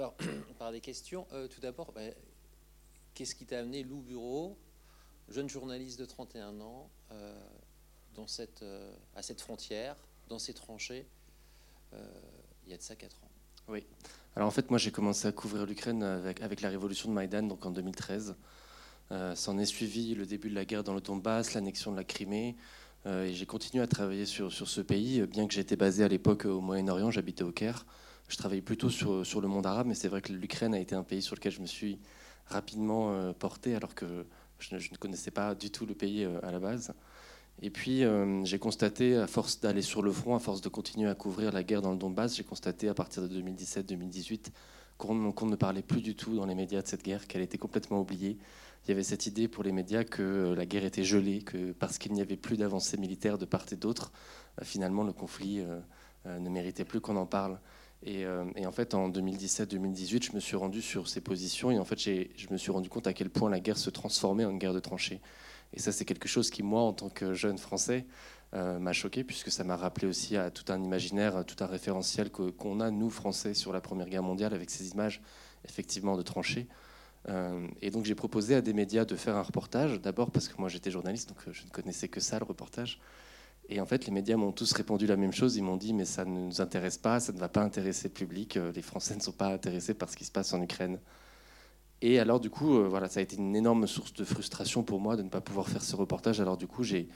par, par des questions. Euh, tout d'abord, bah, qu'est-ce qui t'a amené, Lou Bureau, jeune journaliste de 31 ans, euh, euh, à cette frontière, dans ces tranchées, il y a de ça 4 ans? Oui. Alors en fait, moi j'ai commencé à couvrir l'Ukraine avec, avec, la révolution de Maïdan, donc en 2013. S'en est suivi le début de la guerre dans le Donbass, l'annexion de la Crimée. et j'ai continué à travailler sur, sur ce pays, bien que j'étais basé à l'époque au Moyen-Orient, j'habitais au Caire je travaillais plutôt sur, sur le monde arabe, mais c'est vrai que l'Ukraine a été un pays sur lequel je me suis rapidement euh, porté, alors que je ne, connaissais pas du tout le pays euh, à la base. Et puis, euh, j'ai constaté, à force d'aller sur le front, à force de continuer à couvrir la guerre dans le Donbass, j'ai constaté à partir de 2017-2018 qu'on ne parlait plus du tout dans les médias de cette guerre, qu'elle était complètement oubliée. Il y avait cette idée pour les médias que la guerre était gelée, que parce qu'il n'y avait plus d'avancées militaires de part et d'autre, finalement, le conflit ne méritait plus qu'on en parle. Euh, et, en fait, en 2017-2018, je me suis rendu sur ces positions et en fait, je me suis rendu compte à quel point la guerre se transformait en une guerre de tranchées. Et ça, c'est quelque chose qui, moi, en tant que jeune Français, euh, m'a choqué puisque ça m'a rappelé aussi à tout un imaginaire, tout un référentiel qu'on a, nous, Français, sur la Première Guerre mondiale avec ces images, effectivement, de tranchées. Euh, et donc, j'ai proposé à des médias de faire un reportage, d'abord parce que moi, j'étais journaliste, donc je ne connaissais que ça, le reportage. Et en fait, les médias m'ont tous répondu la même chose. Ils m'ont dit, mais ça ne nous intéresse pas, ça ne va pas intéresser le public. Euh, les Français ne sont pas intéressés par ce qui se passe en Ukraine. Et alors, du coup, euh, voilà, ça a été une énorme source de frustration pour moi de ne pas pouvoir faire ce reportage. Alors, du coup, j'ai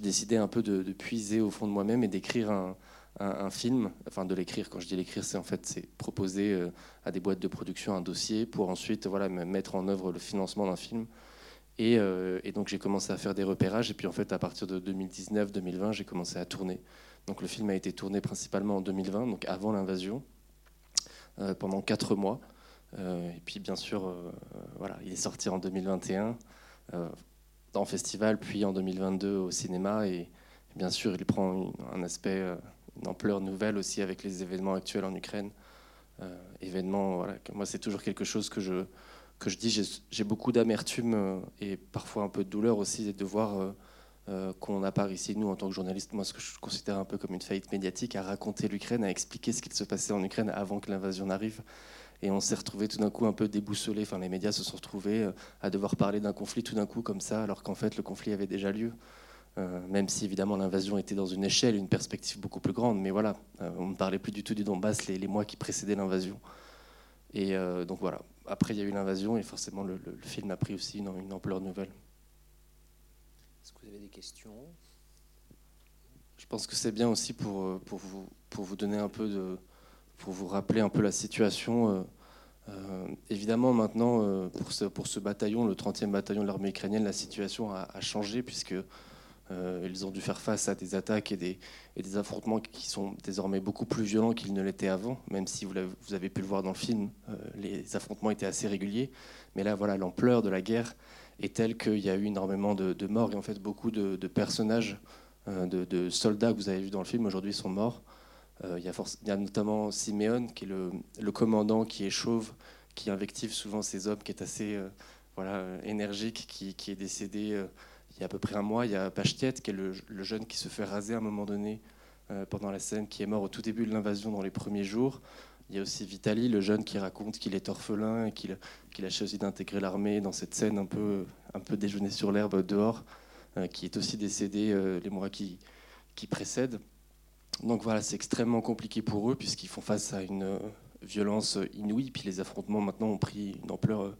décidé un peu de, puiser au fond de moi-même et d'écrire un, film. Enfin, de l'écrire. Quand je dis l'écrire, c'est en fait c'est proposer euh, à des boîtes de production un dossier pour ensuite voilà, mettre en œuvre le financement d'un film. Euh, et, donc j'ai commencé à faire des repérages. Et puis en fait, à partir de 2019-2020, j'ai commencé à tourner. Donc le film a été tourné principalement en 2020, donc avant l'invasion, euh, pendant quatre mois. Euh, et puis bien sûr, voilà, il est sorti en 2021 en festival, puis en 2022 au cinéma. Et bien sûr, il prend un aspect, une ampleur nouvelle aussi avec les événements actuels en Ukraine. événements, voilà, moi c'est toujours quelque chose que je que je dis, j'ai beaucoup d'amertume euh, et parfois un peu de douleur aussi de voir euh, euh, qu'on n'a pas réussi, nous, en tant que journalistes, moi, ce que je considère un peu comme une faillite médiatique, à raconter l'Ukraine, à expliquer ce qu'il se passait en Ukraine avant que l'invasion n'arrive. Et on s'est retrouvé tout d'un coup un peu déboussolé. Enfin, les médias se sont retrouvés à devoir parler d'un conflit tout d'un coup comme ça, alors qu'en fait, le conflit avait déjà lieu. même si évidemment l'invasion était dans une échelle, une perspective beaucoup plus grande. Mais voilà, on ne parlait plus du tout du Donbass les mois qui précédaient l'invasion. Et donc voilà, après, il y a eu l'invasion et forcément, le, film a pris aussi une, ampleur nouvelle. Est-ce que vous avez des questions? Je pense que c'est bien aussi pour, euh, pour, vous, pour vous donner un peu de. pour vous rappeler un peu la situation. Euh, euh, évidemment, maintenant, pour, ce, pour ce bataillon, le 30e bataillon de l'armée ukrainienne, la situation a, a changé puisque euh, ils ont dû faire face à des attaques et des, affrontements qui sont désormais beaucoup plus violents qu'ils ne l'étaient avant, même si vous, avez pu le voir dans le film, euh, les affrontements étaient assez réguliers. Mais là, voilà, l'ampleur de la guerre est telle qu'il y a eu énormément de, morts et en fait beaucoup de, personnages, euh, de, soldats que vous avez vus dans le film aujourd'hui sont morts. Il y, a notamment Simeon, qui est le, commandant qui est chauve, qui invective souvent ses hommes, qui est assez énergique, qui est décédé il y a à peu près un mois, il y a Pachtiet, qui est le, jeune qui se fait raser à un moment donné euh, pendant la scène, qui est mort au tout début de l'invasion dans les premiers jours. Il y a aussi Vitali, le jeune qui raconte qu'il est orphelin et qu'il a choisi d'intégrer l'armée dans cette scène un peu, un déjeuner sur l'herbe dehors, euh, qui est aussi décédé euh, les mois qui précèdent. Donc voilà, c'est extrêmement compliqué pour eux puisqu'ils font face à une violence inouïe. Puis les affrontements maintenant ont pris une ampleur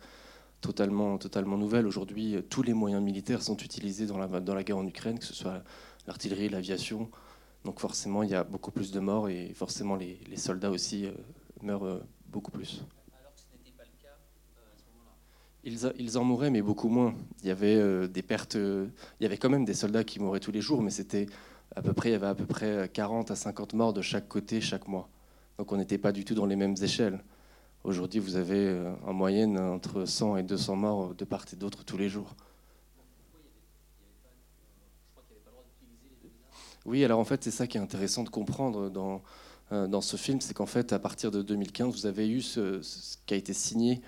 totalement, totalement nouvelle. Aujourd'hui, tous les moyens militaires sont utilisés dans la, dans la guerre en Ukraine, que ce soit l'artillerie, l'aviation. Donc forcément, il y a beaucoup plus de morts et forcément, les, les soldats aussi euh, meurent euh, beaucoup plus. Alors que ce n'était pas le cas euh, à ce moment-là ils, ils, en mouraient, mais beaucoup moins. Il y avait des pertes. il y avait quand même des soldats qui mouraient tous les jours, mais c'était à peu près, il y avait à peu près 40 à 50 morts de chaque côté chaque mois. Donc on n'était pas du tout dans les mêmes échelles. Aujourd'hui, vous avez euh, en moyenne entre 100 et 200 morts de part et d'autre tous les jours. Oui, alors en fait, c'est ça qui est intéressant de comprendre dans, euh, dans ce film, c'est qu'en fait, à partir de 2015, vous avez eu ce, qui a été signé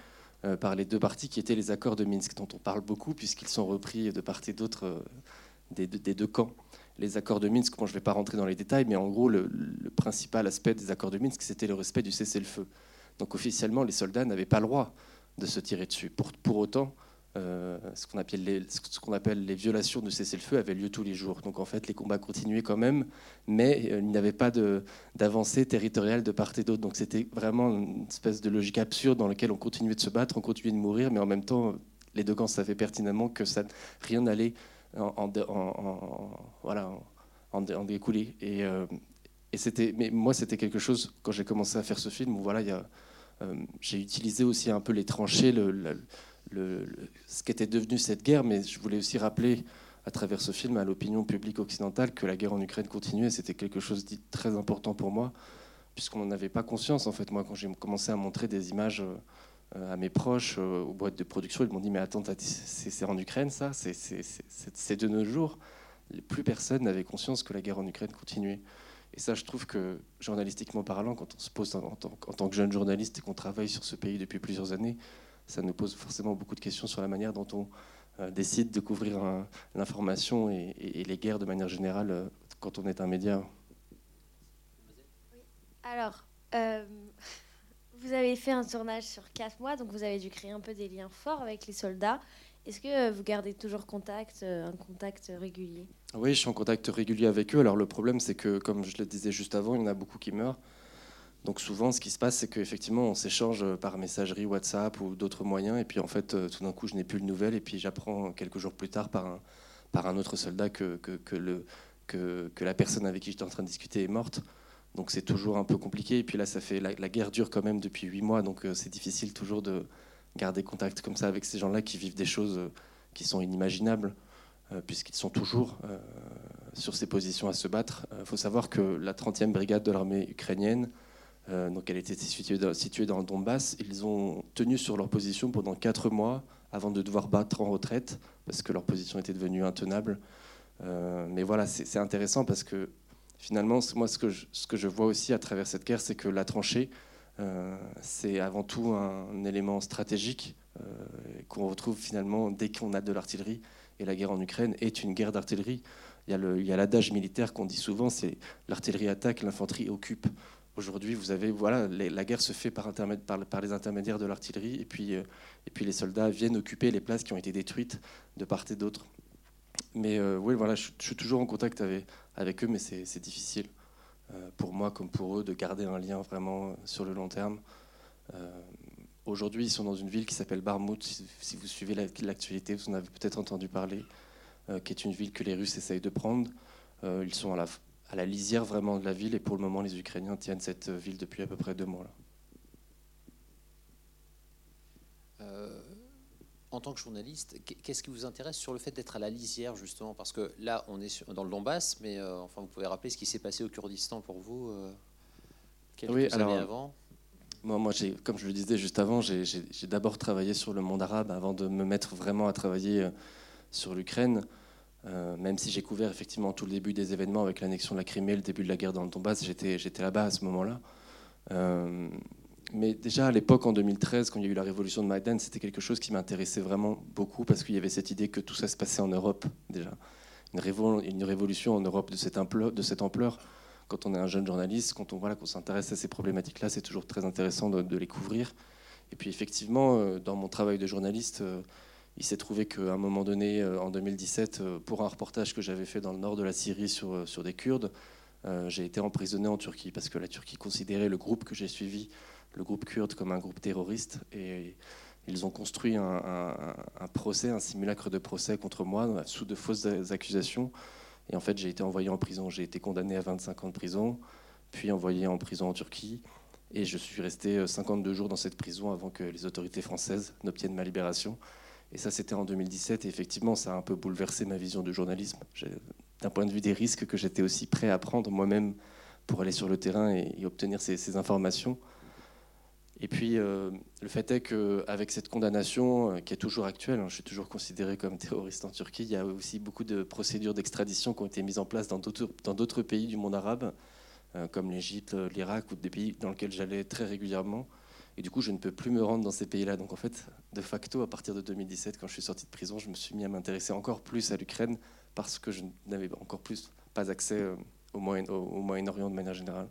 euh, par les deux parties, qui étaient les accords de Minsk, dont on parle beaucoup, puisqu'ils sont repris de part et d'autre des, des, deux camps. Les accords de Minsk, je ne vais pas rentrer dans les détails, mais en gros, le principal aspect des accords de Minsk, c'était le respect du cessez-le-feu. Donc officiellement, les soldats n'avaient pas le droit de se tirer dessus. Pour, pour autant, euh, ce qu'on appelle, ce appelle les violations de cessez-le-feu avaient lieu tous les jours. Donc en fait, les combats continuaient quand même, mais euh, il n'y avait pas d'avancée territoriale de part et d'autre. Donc c'était vraiment une espèce de logique absurde dans laquelle on continuait de se battre, on continuait de mourir, mais en même temps, les deux camps savaient pertinemment que ça, rien n'allait en, voilà, en, découler. Et, euh, et mais moi, c'était quelque chose, quand j'ai commencé à faire ce film, où voilà, j'ai utilisé aussi un peu les tranchées, ce qu'était devenu cette guerre, mais je voulais aussi rappeler à travers ce film à l'opinion publique occidentale que la guerre en Ukraine continuait. C'était quelque chose de très important pour moi, puisqu'on n'en avait pas conscience. En fait, moi, quand j'ai commencé à montrer des images euh, à mes proches, euh, aux boîtes de production, ils m'ont dit Mais attends, c'est en Ukraine, ça? C'est de nos jours. Plus personne n'avait conscience que la guerre en Ukraine continuait. Et ça, je trouve que, journalistiquement parlant, quand on se pose en tant que jeune journaliste et qu'on travaille sur ce pays depuis plusieurs années, ça nous pose forcément beaucoup de questions sur la manière dont on euh, décide de couvrir l'information et, les guerres de manière générale euh, quand on est un média. Alors, euh, vous avez fait un tournage sur quatre mois, donc vous avez dû créer un peu des liens forts avec les soldats. Est-ce que vous gardez toujours contact, un contact régulier? Oui, je suis en contact régulier avec eux. Alors le problème, c'est que, comme je le disais juste avant, il y en a beaucoup qui meurent. Donc souvent, ce qui se passe, c'est qu'effectivement, on s'échange par messagerie, WhatsApp ou d'autres moyens, et puis en fait, euh, tout d'un coup, je n'ai plus de nouvelles, et puis j'apprends quelques jours plus tard par un, autre soldat que, la personne avec qui j'étais en train de discuter est morte. Donc c'est toujours un peu compliqué, et puis là, ça fait la, guerre dure quand même depuis huit mois, donc euh, c'est difficile toujours de garder contact comme ça avec ces gens-là qui vivent des choses euh, qui sont inimaginables, puisqu'ils sont toujours sur ces positions à se battre. Il faut savoir que la 30e brigade de l'armée ukrainienne, euh, donc elle était située dans, le Donbass. Ils ont tenu sur leur position pendant quatre mois avant de devoir battre en retraite parce que leur position était devenue intenable. Euh, mais voilà, c'est intéressant parce que finalement, moi, ce que, je, vois aussi à travers cette guerre, c'est que la tranchée, euh, c'est avant tout un, élément stratégique qu'on retrouve finalement dès qu'on a de l'artillerie. Et la guerre en Ukraine est une guerre d'artillerie. Il y a l'adage militaire qu'on dit souvent, c'est l'artillerie attaque, l'infanterie occupe. Aujourd'hui, vous avez voilà, la guerre se fait par, par, les intermédiaires de l'artillerie, et puis, euh, et puis les soldats viennent occuper les places qui ont été détruites de part et d'autre. Mais euh, oui, voilà, je, suis toujours en contact avec, avec eux, mais c'est difficile euh, pour moi comme pour eux de garder un lien vraiment sur le long terme. Aujourd'hui, ils sont dans une ville qui s'appelle Barmout. Si, vous suivez l'actualité, vous en avez peut-être entendu parler, qui est une ville que les Russes essayent de prendre. ils sont à la, à la lisière vraiment de la ville. Et pour le moment, les Ukrainiens tiennent cette ville depuis à peu près deux mois. Là. Euh, en tant que journaliste, qu'est-ce qui vous intéresse sur le fait d'être à la lisière justement? Parce que là, on est dans le Donbass, mais euh, enfin, vous pouvez rappeler ce qui s'est passé au Kurdistan pour vous euh, quelques oui, années avant? moi, moi comme je le disais juste avant, j'ai d'abord travaillé sur le monde arabe avant de me mettre vraiment à travailler sur l'Ukraine. Euh, même si j'ai couvert effectivement tout le début des événements avec l'annexion de la Crimée, le début de la guerre dans le Donbass, j'étais, j'étais là-bas à ce moment-là. Euh, mais déjà à l'époque, en 2013, quand il y a eu la révolution de Maïdan, c'était quelque chose qui m'intéressait vraiment beaucoup parce qu'il y avait cette idée que tout ça se passait en Europe déjà. Une, une révolution en Europe de cette, ampleur, de cette ampleur, quand on est un jeune journaliste, quand on, voilà, qu'on s'intéresse à ces problématiques-là, c'est toujours très intéressant de, de, les couvrir. Et puis effectivement, euh, dans mon travail de journaliste, il s'est trouvé qu'à un moment donné, euh, en 2017, euh, pour un reportage que j'avais fait dans le nord de la Syrie sur, euh, sur des Kurdes, j'ai été emprisonné en Turquie parce que la Turquie considérait le groupe que j'ai suivi, le groupe kurde, comme un groupe terroriste. Et ils ont construit un, procès, un simulacre de procès contre moi sous de fausses accusations. Et en fait, j'ai été envoyé en prison. J'ai été condamné à 25 ans de prison, puis envoyé en prison en Turquie. Et je suis resté 52 jours dans cette prison avant que les autorités françaises n'obtiennent ma libération. Et ça, c'était en 2017. Et effectivement, ça a un peu bouleversé ma vision du journalisme. D'un point de vue des risques que j'étais aussi prêt à prendre moi-même pour aller sur le terrain et, obtenir ces, informations. Et puis, euh, le fait est qu'avec cette condamnation, euh, qui est toujours actuelle, hein, je suis toujours considéré comme terroriste en Turquie, il y a aussi beaucoup de procédures d'extradition qui ont été mises en place dans d'autres pays du monde arabe, euh, comme l'Égypte, l'Irak ou des pays dans lesquels j'allais très régulièrement. Et du coup, je ne peux plus me rendre dans ces pays-là. Donc en fait, de facto, à partir de 2017, quand je suis sorti de prison, je me suis mis à m'intéresser encore plus à l'Ukraine parce que je n'avais encore plus pas accès au Moyen-Orient de manière générale.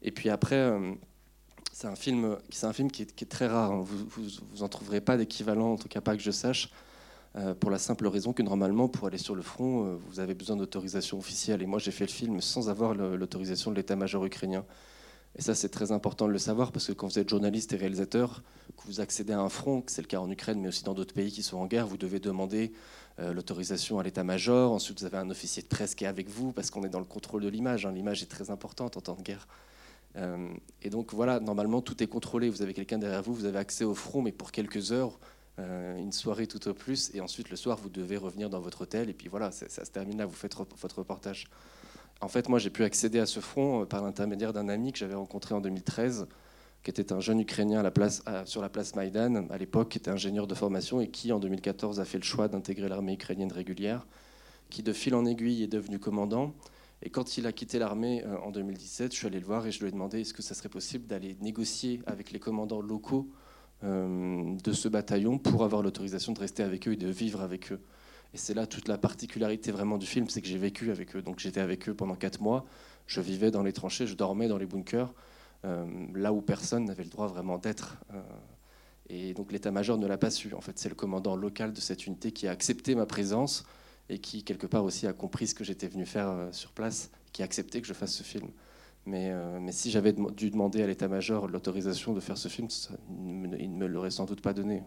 Et puis après, c'est un film, qui est, très rare. Hein. Vous, vous, vous en trouverez pas d'équivalent, en tout cas pas que je sache, euh, pour la simple raison que normalement, pour aller sur le front, euh, vous avez besoin d'autorisation officielle. Et moi, j'ai fait le film sans avoir l'autorisation de l'état-major ukrainien. Et ça, c'est très important de le savoir parce que quand vous êtes journaliste et réalisateur, que vous accédez à un front, c'est le cas en Ukraine, mais aussi dans d'autres pays qui sont en guerre, vous devez demander euh, l'autorisation à l'état-major. Ensuite, vous avez un officier de presse qui est avec vous parce qu'on est dans le contrôle de l'image. Hein. L'image est très importante en temps de guerre. Euh, et donc voilà, normalement, tout est contrôlé. Vous avez quelqu'un derrière vous, vous avez accès au front, mais pour quelques heures, euh, une soirée tout au plus. Et ensuite, le soir, vous devez revenir dans votre hôtel. Et puis voilà, ça, se termine là, vous faites votre reportage. En fait, moi, j'ai pu accéder à ce front par l'intermédiaire d'un ami que j'avais rencontré en 2013 qui était un jeune Ukrainien sur la place Maïdan, à l'époque, qui était ingénieur de formation et qui, en 2014, a fait le choix d'intégrer l'armée ukrainienne régulière, qui, de fil en aiguille, est devenu commandant. Et quand il a quitté l'armée euh, en 2017, je suis allé le voir et je lui ai demandé est-ce que ça serait possible d'aller négocier avec les commandants locaux euh, de ce bataillon pour avoir l'autorisation de rester avec eux et de vivre avec eux? Et c'est là toute la particularité vraiment du film, c'est que j'ai vécu avec eux. Donc j'étais avec eux pendant quatre mois, je vivais dans les tranchées, je dormais dans les bunkers. Euh, là où personne n'avait le droit vraiment d'être. Et donc l'état-major ne l'a pas su. En fait, c'est le commandant local de cette unité qui a accepté ma présence et qui, quelque part aussi, a compris ce que j'étais venu faire euh, sur place, qui a accepté que je fasse ce film. Mais, mais si j'avais dû demander à l'état-major l'autorisation de faire ce film, il ne me l'aurait sans doute pas donné.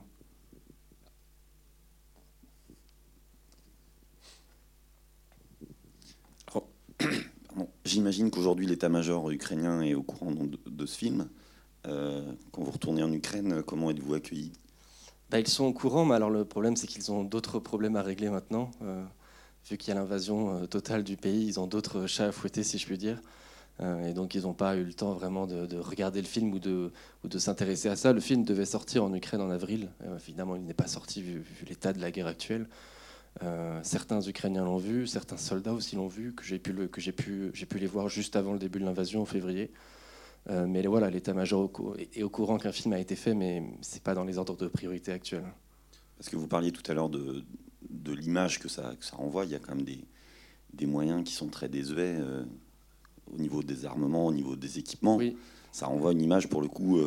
J'imagine qu'aujourd'hui l'état-major ukrainien est au courant de, ce film. Euh, quand vous retournez en Ukraine, comment êtes-vous accueilli? Bah, Ils sont au courant, mais alors le problème c'est qu'ils ont d'autres problèmes à régler maintenant. Euh, vu qu'il y a l'invasion euh, totale du pays, ils ont d'autres chats à fouetter, si je puis dire. et donc ils n'ont pas eu le temps vraiment de, regarder le film ou de, s'intéresser à ça. Le film devait sortir en Ukraine en avril. évidemment, il n'est pas sorti vu l'état de la guerre actuelle. Euh, certains Ukrainiens l'ont vu, certains soldats aussi l'ont vu, que j'ai pu, pu les voir juste avant le début de l'invasion en février. Euh, mais voilà, l'état-major est au courant qu'un film a été fait, mais c'est pas dans les ordres de priorité actuels. Parce que vous parliez tout à l'heure de, de l'image que ça, que ça renvoie. Il y a quand même des, des moyens qui sont très désuets euh, au niveau des armements, au niveau des équipements. Oui. Ça renvoie une image pour le coup.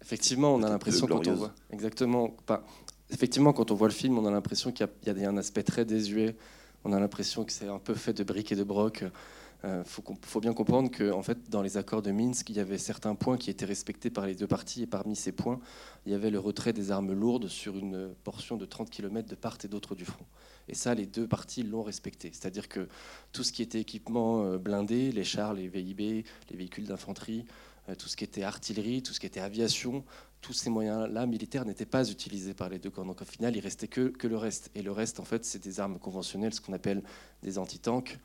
Effectivement, on a l'impression quand on voit. Exactement. Pas, effectivement, quand on voit le film, on a l'impression qu'il y, a un aspect très désuet. On a l'impression que c'est un peu fait de briques et de brocs. Il euh, faut, bien comprendre que, en fait, dans les accords de Minsk, il y avait certains points qui étaient respectés par les deux parties. Et parmi ces points, il y avait le retrait des armes lourdes sur une portion de 30 km de part et d'autre du front. Et ça, les deux parties l'ont respecté. C'est-à-dire que tout ce qui était équipement euh, blindé, les chars, les VIB, les véhicules d'infanterie, euh, tout ce qui était artillerie, tout ce qui était aviation, tous ces moyens-là militaires n'étaient pas utilisés par les deux camps. Donc au final, il restait que, que le reste. Et le reste, en fait, c'est des armes conventionnelles, ce qu'on appelle des antitanks,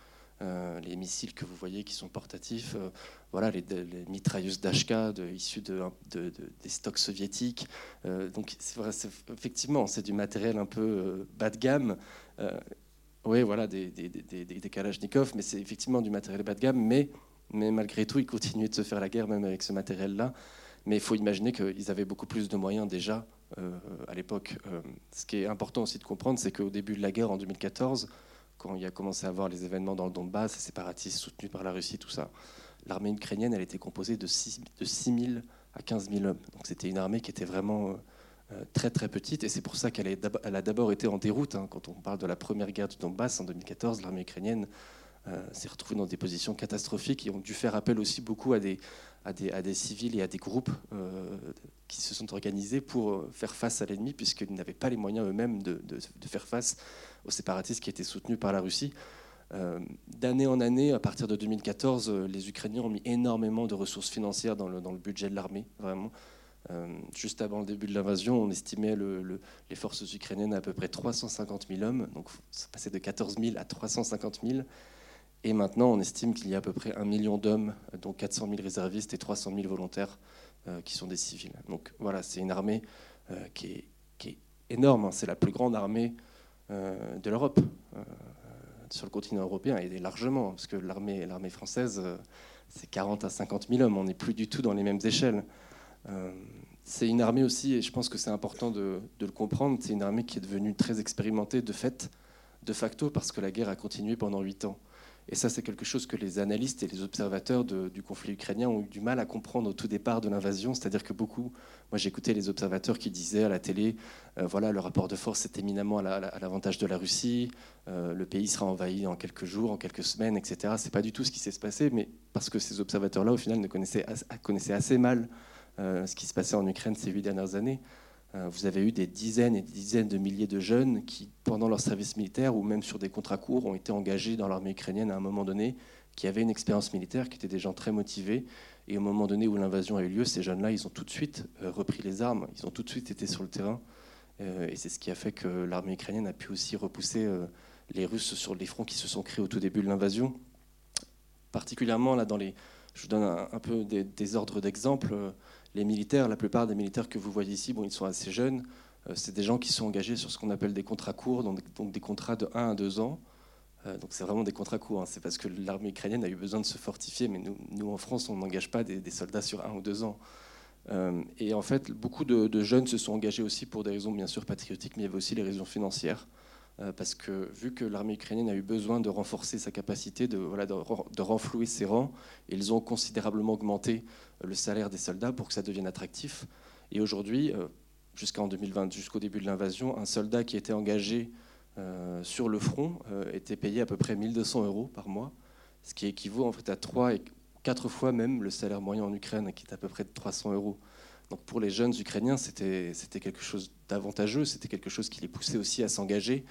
euh, les missiles que vous voyez qui sont portatifs, euh, voilà, les, mitrailleuses d'Ashka issues de, des stocks soviétiques. Euh, donc effectivement, c'est du matériel un peu bas de gamme. oui, voilà, des, des, Kalachnikov, mais c'est effectivement du matériel bas de gamme. Mais, malgré tout, ils continuaient de se faire la guerre même avec ce matériel-là. Mais il faut imaginer qu'ils avaient beaucoup plus de moyens déjà à l'époque. Ce qui est important aussi de comprendre, c'est qu'au début de la guerre en 2014, quand il a commencé à avoir les événements dans le Donbass, les séparatistes soutenus par la Russie, tout ça, l'armée ukrainienne, elle était composée de 6, de 000 à 15 000 hommes. Donc c'était une armée qui était vraiment euh, très très petite, et c'est pour ça qu'elle a d'abord été en déroute. Hein. Quand on parle de la première guerre du Donbass en 2014, l'armée ukrainienne s'est retrouvée dans des positions catastrophiques et ont dû faire appel aussi beaucoup à des, à des, civils et à des groupes euh, qui se sont organisés pour euh, faire face à l'ennemi, puisqu'ils n'avaient pas les moyens eux-mêmes de, faire face aux séparatistes qui étaient soutenus par la Russie. Euh, d'année en année, à partir de 2014, les Ukrainiens ont mis énormément de ressources financières dans le, budget de l'armée, vraiment. juste avant le début de l'invasion, on estimait les forces ukrainiennes à, à peu près 350 000 hommes, donc ça passait de 14 000 à 350 000. Et maintenant, on estime qu'il y a à peu près un million d'hommes, dont 400 000 réservistes et 300 000 volontaires euh, qui sont des civils. Donc voilà, c'est une armée euh, qui, est, énorme. Hein. C'est la plus grande armée euh, de l'Europe, sur le continent européen, et largement, parce que l'armée, française, c'est 40 à 50 000 hommes. On n'est plus du tout dans les mêmes échelles. c'est une armée aussi, et je pense que c'est important de, de le comprendre, c'est une armée qui est devenue très expérimentée de fait, de facto, parce que la guerre a continué pendant 8 ans. Et ça, c'est quelque chose que les analystes et les observateurs du conflit ukrainien ont eu du mal à comprendre au tout départ de l'invasion. C'est-à-dire que beaucoup, moi j'écoutais les observateurs qui disaient à la télé, euh, voilà, le rapport de force est éminemment à l'avantage de la Russie, euh, le pays sera envahi en quelques jours, en quelques semaines, etc. C'est pas du tout ce qui s'est passé, mais parce que ces observateurs-là, au final, ne connaissaient, connaissaient assez mal ce qui se passait en Ukraine ces huit dernières années. Euh, vous avez eu des dizaines et des dizaines de milliers de jeunes qui, pendant leur service militaire ou même sur des contrats courts, ont été engagés dans l'armée ukrainienne à un moment donné, qui avaient une expérience militaire, qui étaient des gens très motivés. Et au moment donné où l'invasion a eu lieu, ces jeunes-là, ils ont tout de suite euh, repris les armes, ils ont tout de suite été sur le terrain. Euh, et c'est ce qui a fait que l'armée ukrainienne a pu aussi repousser les Russes sur les fronts qui se sont créés au tout début de l'invasion. Particulièrement là dans les, je vous donne un, peu des, des ordres d'exemple les militaires, la plupart des militaires que vous voyez ici, bon, ils sont assez jeunes. Euh, c'est des gens qui sont engagés sur ce qu'on appelle des contrats courts, donc, des contrats de 1 à 2 ans. Euh, donc c'est vraiment des contrats courts. Hein. C'est parce que l'armée ukrainienne a eu besoin de se fortifier, mais nous, en France, on n'engage pas des, soldats sur 1 ou 2 ans. Euh, et en fait, beaucoup de, jeunes se sont engagés aussi pour des raisons bien sûr patriotiques, mais il y avait aussi les raisons financières. Parce que vu que l'armée ukrainienne a eu besoin de renforcer sa capacité, de, voilà, de, renflouer ses rangs, ils ont considérablement augmenté le salaire des soldats pour que ça devienne attractif. Et aujourd'hui, euh, jusqu'en 2020, jusqu'au début de l'invasion, un soldat qui était engagé sur le front était payé à peu près 1200 euros par mois, ce qui équivaut en fait à 3 et 4 fois même le salaire moyen en Ukraine, qui est à peu près de 300 euros. Donc pour les jeunes Ukrainiens, c'était quelque chose d'avantageux, c'était quelque chose qui les poussait aussi à s'engager.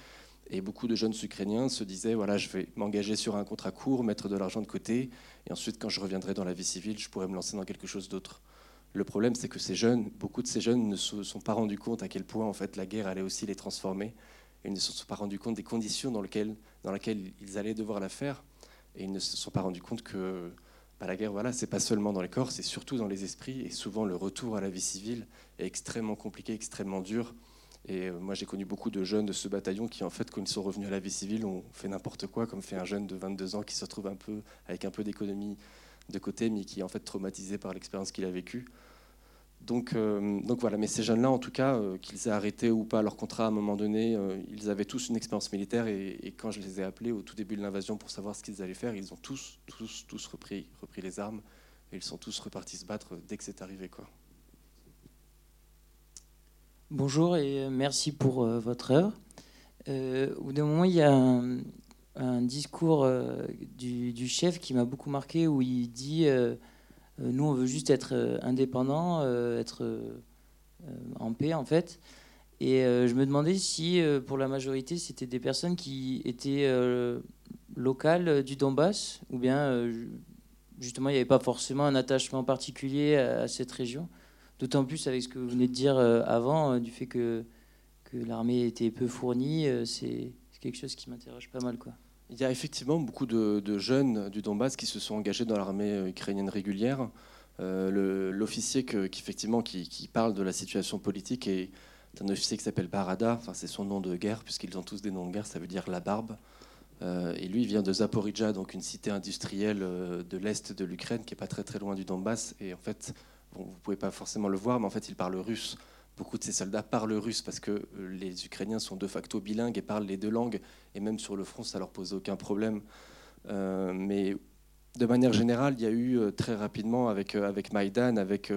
Et beaucoup de jeunes Ukrainiens se disaient, voilà, je vais m'engager sur un contrat court, mettre de l'argent de côté, et ensuite quand je reviendrai dans la vie civile, je pourrai me lancer dans quelque chose d'autre. Le problème, c'est que ces jeunes, beaucoup de ces jeunes ne se sont pas rendus compte à quel point en fait la guerre allait aussi les transformer. Ils ne se sont pas rendus compte des conditions dans lesquelles, ils allaient devoir la faire, et ils ne se sont pas rendus compte que bah, la guerre, voilà, c'est pas seulement dans les corps, c'est surtout dans les esprits. Et souvent, le retour à la vie civile est extrêmement compliqué, extrêmement dur. Et euh, moi, j'ai connu beaucoup de jeunes de ce bataillon qui, en fait, quand ils sont revenus à la vie civile, ont fait n'importe quoi, comme fait un jeune de 22 ans qui se retrouve un peu avec un peu d'économie de côté, mais qui est en fait traumatisé par l'expérience qu'il a vécue. Donc, euh, donc voilà, mais ces jeunes-là, en tout cas, euh, qu'ils aient arrêté ou pas leur contrat à un moment donné, ils avaient tous une expérience militaire et, quand je les ai appelés au tout début de l'invasion pour savoir ce qu'ils allaient faire, ils ont tous, tous, tous repris, repris les armes et ils sont tous repartis se battre dès que c'est arrivé. Quoi. Bonjour et merci pour votre œuvre. au bout d'un moment, il y a un, discours du, chef qui m'a beaucoup marqué où il dit euh, nous, on veut juste être euh, indépendant, euh, être en paix, en fait. Et je me demandais si, pour la majorité, c'était des personnes qui étaient locales du Donbass, ou bien, justement, il n'y avait pas forcément un attachement particulier à, cette région. D'autant plus avec ce que vous venez de dire avant, du fait que, l'armée était peu fournie, c'est quelque chose qui m'interroge pas mal. Il y a effectivement beaucoup de, jeunes du Donbass qui se sont engagés dans l'armée euh, ukrainienne régulière. Euh, l'officier qui, effectivement, qui, parle de la situation politique est un officier qui s'appelle Barada. Enfin, c'est son nom de guerre, puisqu'ils ont tous des noms de guerre, ça veut dire la barbe. Euh, et lui, il vient de Zaporizhia, donc une cité industrielle de l'est de l'Ukraine, qui est pas très très loin du Donbass. Et en fait, bon, vous pouvez pas forcément le voir, mais en fait, il parle russe beaucoup de ces soldats parlent russe parce que euh, les Ukrainiens sont de facto bilingues et parlent les deux langues. Et même sur le front, ça leur pose aucun problème. Euh, mais de manière générale, il y a eu euh, très rapidement avec, avec Maïdan, avec,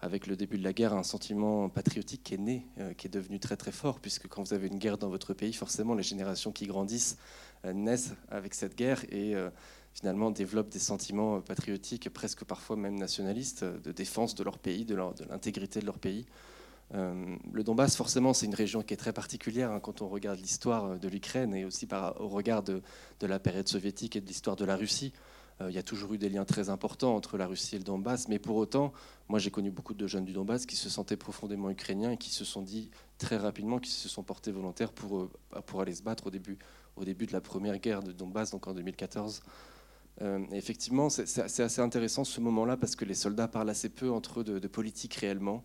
avec le début de la guerre, un sentiment patriotique qui est né, qui est devenu très très fort, puisque quand vous avez une guerre dans votre pays, forcément les générations qui grandissent naissent avec cette guerre et finalement développent des sentiments patriotiques, presque parfois même nationalistes, de défense de leur pays, de l'intégrité de, de leur pays. Euh, le Donbass, forcément, c'est une région qui est très particulière hein, quand on regarde l'histoire euh, de l'Ukraine et aussi par, au regard de, la période soviétique et de l'histoire de la Russie. Euh, il y a toujours eu des liens très importants entre la Russie et le Donbass, mais pour autant, moi j'ai connu beaucoup de jeunes du Donbass qui se sentaient profondément ukrainiens et qui se sont dit très rapidement qu'ils se sont portés volontaires pour, pour aller se battre au début, au début de la première guerre de Donbass, donc en 2014. Effectivement, c'est assez intéressant ce moment-là parce que les soldats parlent assez peu entre eux de politique réellement.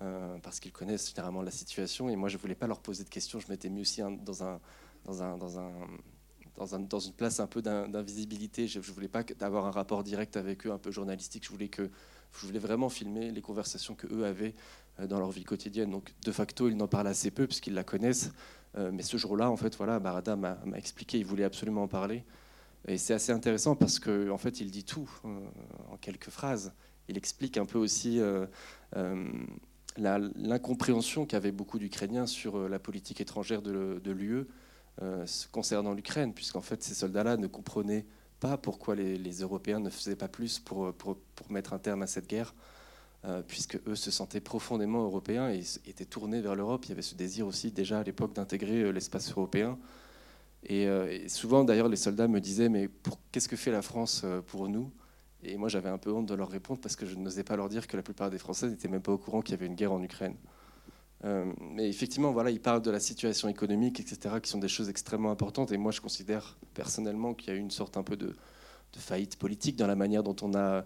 Euh, parce qu'ils connaissent généralement la situation. Et moi, je ne voulais pas leur poser de questions. Je m'étais mis aussi dans, un, dans, un, dans, un, dans, une place un peu d'invisibilité. Je ne voulais pas avoir un rapport direct avec eux, un peu journalistique. Je voulais, que, je voulais vraiment filmer les conversations qu'eux avaient euh, dans leur vie quotidienne. Donc, de facto, ils n'en parlent assez peu puisqu'ils la connaissent. Euh, mais ce jour-là, en fait, voilà, Barada m'a expliqué, il voulait absolument en parler. Et c'est assez intéressant parce qu'en en fait, il dit tout en quelques phrases. Il explique un peu aussi l'incompréhension qu'avaient beaucoup d'Ukrainiens sur la politique étrangère de, l'UE concernant l'Ukraine, puisqu'en fait, ces soldats-là ne comprenaient pas pourquoi les, Européens ne faisaient pas plus pour, mettre un terme à cette guerre, euh, puisque eux se sentaient profondément européens et étaient tournés vers l'Europe. Il y avait ce désir aussi déjà à l'époque d'intégrer euh, l'espace européen. Euh, et, souvent, d'ailleurs, les soldats me disaient, mais qu'est-ce que fait la France pour nous? Et moi, j'avais un peu honte de leur répondre parce que je n'osais pas leur dire que la plupart des Français n'étaient même pas au courant qu'il y avait une guerre en Ukraine. mais effectivement, voilà, ils parlent de la situation économique, etc., qui sont des choses extrêmement importantes. Et moi, je considère personnellement qu'il y a eu une sorte un peu de, faillite politique dans la manière dont on a euh,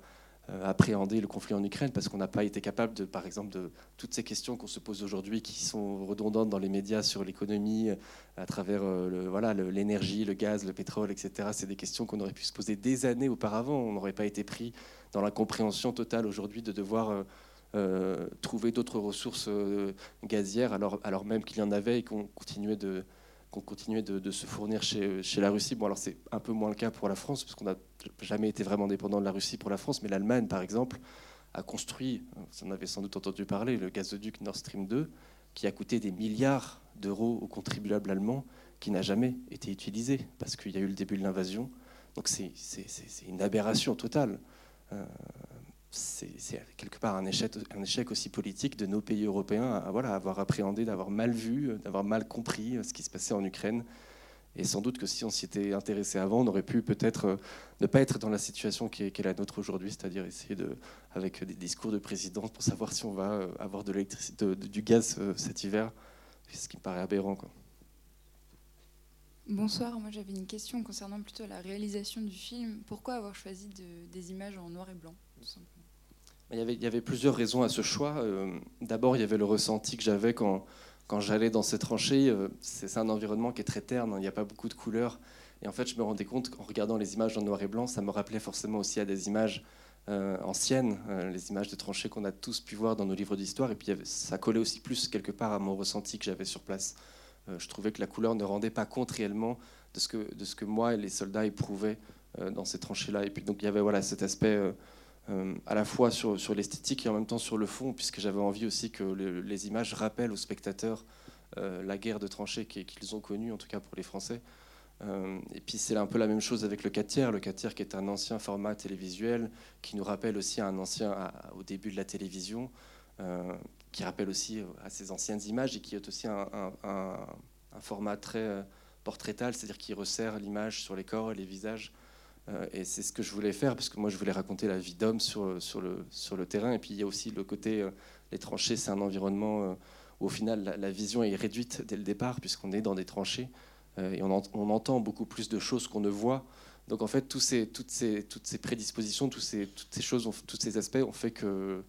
appréhender le conflit en Ukraine parce qu'on n'a pas été capable de, par exemple, de toutes ces questions qu'on se pose aujourd'hui qui sont redondantes dans les médias sur l'économie, euh, à travers euh, le, voilà, l'énergie, le, gaz, le pétrole, etc. C'est des questions qu'on aurait pu se poser des années auparavant. On n'aurait pas été pris dans la compréhension totale aujourd'hui de devoir trouver d'autres ressources gazières alors, alors même qu'il y en avait et qu'on continuait de, qu'on continuait de, se fournir chez, la Russie. Bon, alors c'est un peu moins le cas pour la France, parce qu'on n'a jamais été vraiment dépendant de la Russie pour la France, mais l'Allemagne, par exemple, a construit, vous en avez sans doute entendu parler, le gazoduc Nord Stream 2, qui a coûté des milliards d'euros aux contribuables allemands, qui n'a jamais été utilisé, parce qu'il y a eu le début de l'invasion. Donc c'est une aberration totale. Euh, c'est quelque part un échec, aussi politique de nos pays européens à, avoir appréhendé, d'avoir mal vu, d'avoir mal compris ce qui se passait en Ukraine. Et sans doute que si on s'y était intéressé avant, on aurait pu peut-être euh, ne pas être dans la situation qui est, la nôtre aujourd'hui, c'est-à-dire essayer de, avec des discours de président pour savoir si on va euh, avoir de l'électricité, du gaz euh, cet hiver, ce qui me paraît aberrant. Bonsoir, moi j'avais une question concernant plutôt la réalisation du film. Pourquoi avoir choisi des images en noir et blanc il y, avait, plusieurs raisons à ce choix. Euh, d'abord, il y avait le ressenti que j'avais quand, quand j'allais dans ces tranchées. Euh, c'est un environnement qui est très terne, hein, il n'y a pas beaucoup de couleurs. Et en fait, je me rendais compte qu'en regardant les images en noir et blanc, ça me rappelait forcément aussi à des images euh, anciennes, les images de tranchées qu'on a tous pu voir dans nos livres d'histoire. Et puis, ça collait aussi plus quelque part à mon ressenti que j'avais sur place. je trouvais que la couleur ne rendait pas compte réellement de ce que, de ce que moi et les soldats éprouvaient dans ces tranchées-là. Et puis, donc, il y avait voilà, cet aspect euh, à la fois sur, sur l'esthétique et en même temps sur le fond, puisque j'avais envie aussi que les images rappellent aux spectateurs euh, la guerre de tranchées qu'ils ont connue, en tout cas pour les Français. Euh, et puis c'est un peu la même chose avec le 4 tiers, le 4 tiers qui est un ancien format télévisuel, qui nous rappelle aussi un ancien au début de la télévision, qui rappelle aussi à ces anciennes images et qui est aussi un, un format très portraital, c'est-à-dire qui resserre l'image sur les corps et les visages. Euh, et c'est ce que je voulais faire, parce que moi, je voulais raconter la vie d'homme sur, sur, le, sur le terrain. Et puis, il y a aussi le côté, euh, les tranchées, c'est un environnement euh, où, au final, la, vision est réduite dès le départ, puisqu'on est dans des tranchées. et on, on, entend beaucoup plus de choses qu'on ne voit. Donc, en fait, tous ces, toutes, ces, toutes ces prédispositions, tous ces, toutes ces choses, tous ces aspects ont fait que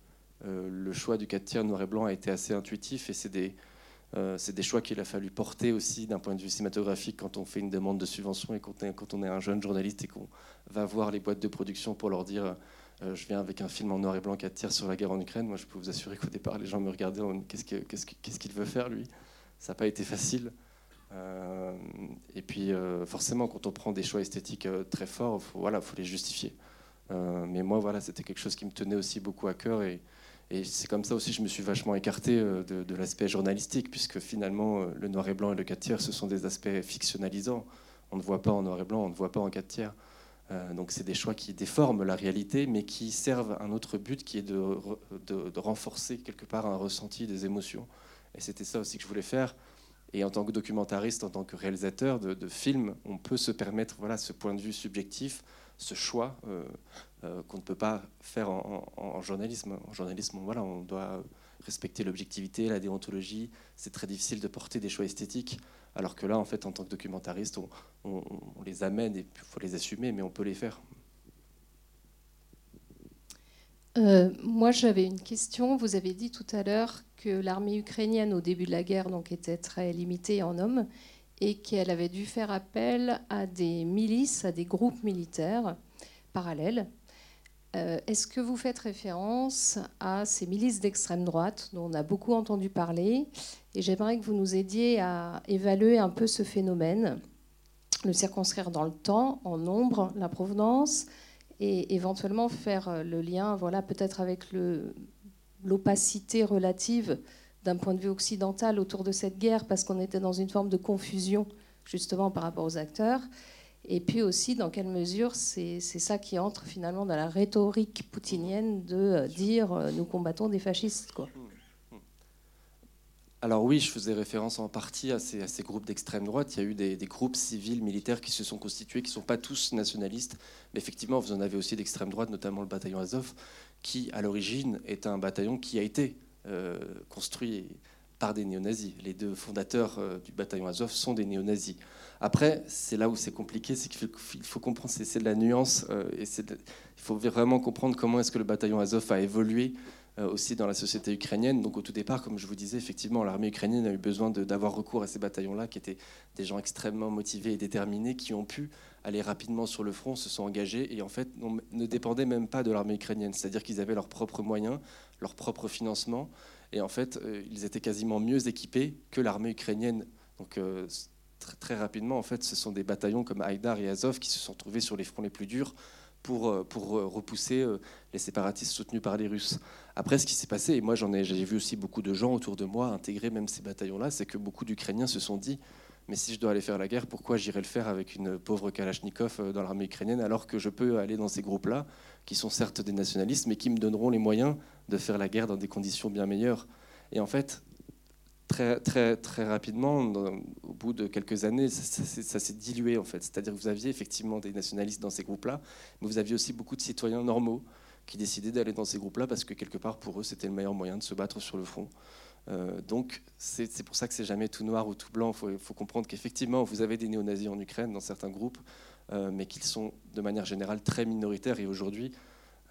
le choix du 4 tiers noir et blanc a été assez intuitif. Et c'est des euh, c'est des choix qu'il a fallu porter aussi d'un point de vue cinématographique quand on fait une demande de subvention et quand, on est un jeune journaliste et qu'on va voir les boîtes de production pour leur dire euh, je viens avec un film en noir et blanc qui attire sur la guerre en Ukraine. Moi, je peux vous assurer qu'au départ, les gens me regardaient qu'est-ce qu'il veut faire lui? Ça n'a pas été facile. Euh, et puis, forcément, quand on prend des choix esthétiques très forts, faut, voilà, faut les justifier. mais moi, voilà, c'était quelque chose qui me tenait aussi beaucoup à cœur et, et c'est comme ça aussi que je me suis vachement écarté euh, de, l'aspect journalistique, puisque finalement, euh, le noir et blanc et le 4 tiers, ce sont des aspects fictionnalisants. On ne voit pas en noir et blanc, on ne voit pas en 4 tiers. Euh, donc c'est des choix qui déforment la réalité, mais qui servent un autre but, qui est de, renforcer quelque part un ressenti des émotions. Et c'était ça aussi que je voulais faire. Et en tant que documentariste, en tant que réalisateur de, de films, on peut se permettre voilà, ce point de vue subjectif, ce choix qu'on ne peut pas faire en, journalisme. En journalisme, voilà, on doit respecter l'objectivité, la déontologie. C'est très difficile de porter des choix esthétiques, alors que là, en fait, en tant que documentariste, on, les amène et il faut les assumer, mais on peut les faire. Euh, moi, j'avais une question. Vous avez dit tout à l'heure que l'armée ukrainienne, au début de la guerre, donc, était très limitée en hommes et qu'elle avait dû faire appel à des milices, à des groupes militaires parallèles. Euh, est-ce que vous faites référence à ces milices d'extrême droite dont on a beaucoup entendu parler Et j'aimerais que vous nous aidiez à évaluer un peu ce phénomène. le circonscrire dans le temps, en nombre, la provenance, et éventuellement faire euh, le lien, voilà, peut-être avec l'opacité relative d'un point de vue occidental autour de cette guerre, parce qu'on était dans une forme de confusion justement par rapport aux acteurs. Et puis aussi, dans quelle mesure c'est ça qui entre finalement dans la rhétorique poutinienne de euh, dire euh, nous combattons des fascistes. Quoi. Alors oui, je faisais référence en partie à ces, groupes d'extrême droite. Il y a eu des, groupes civils, militaires qui se sont constitués, qui ne sont pas tous nationalistes. Mais effectivement, vous en avez aussi d'extrême droite, notamment le bataillon Azov, qui à l'origine est un bataillon qui a été euh, construit par des néo-nazis. Les deux fondateurs euh, du bataillon Azov sont des néo-nazis. Après, c'est là où c'est compliqué, c'est qu'il faut, comprendre, c'est de la nuance, euh, et il faut vraiment comprendre comment est-ce que le bataillon Azov a évolué euh, aussi dans la société ukrainienne. Donc au tout départ, comme je vous disais, effectivement, l'armée ukrainienne a eu besoin d'avoir recours à ces bataillons-là, qui étaient des gens extrêmement motivés et déterminés, qui ont pu aller rapidement sur le front, se sont engagés et en fait ne dépendaient même pas de l'armée ukrainienne. C'est-à-dire qu'ils avaient leurs propres moyens, leur propre financement, et en fait, euh, ils étaient quasiment mieux équipés que l'armée ukrainienne. Donc très, rapidement, en fait, ce sont des bataillons comme Haïdar et Azov qui se sont trouvés sur les fronts les plus durs pour, euh, pour euh, repousser euh, les séparatistes soutenus par les Russes. Après, ce qui s'est passé, et moi j'en ai, j'ai vu aussi beaucoup de gens autour de moi intégrer même ces bataillons-là, c'est que beaucoup d'Ukrainiens se sont dit mais si je dois aller faire la guerre, pourquoi j'irai le faire avec une pauvre Kalachnikov dans l'armée ukrainienne alors que je peux aller dans ces groupes-là, qui sont certes des nationalistes, mais qui me donneront les moyens de faire la guerre dans des conditions bien meilleures? Et en fait, très, très, très rapidement, au bout de quelques années, ça, s'est dilué en fait. C'est-à-dire que vous aviez effectivement des nationalistes dans ces groupes-là, mais vous aviez aussi beaucoup de citoyens normaux qui décidaient d'aller dans ces groupes-là parce que quelque part pour eux c'était le meilleur moyen de se battre sur le front. Euh, donc c'est pour ça que c'est jamais tout noir ou tout blanc. Il faut, comprendre qu'effectivement vous avez des néo-nazis en Ukraine dans certains groupes, euh, mais qu'ils sont de manière générale très minoritaires. Et aujourd'hui,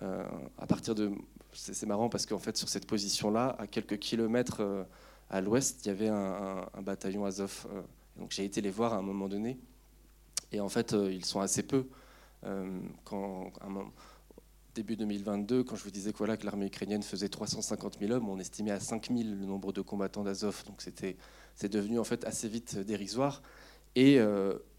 euh, à partir de, c'est marrant parce qu'en fait sur cette position-là, à quelques kilomètres à l'ouest, il y avait un, bataillon Azov. Euh, donc j'ai été les voir à un moment donné. Et en fait, euh, ils sont assez peu. Euh, quand, début 2022, quand je vous disais que, que l'armée ukrainienne faisait 350 000 hommes, on estimait à 5 000 le nombre de combattants d'Azov. Donc c'est devenu en fait assez vite dérisoire. Et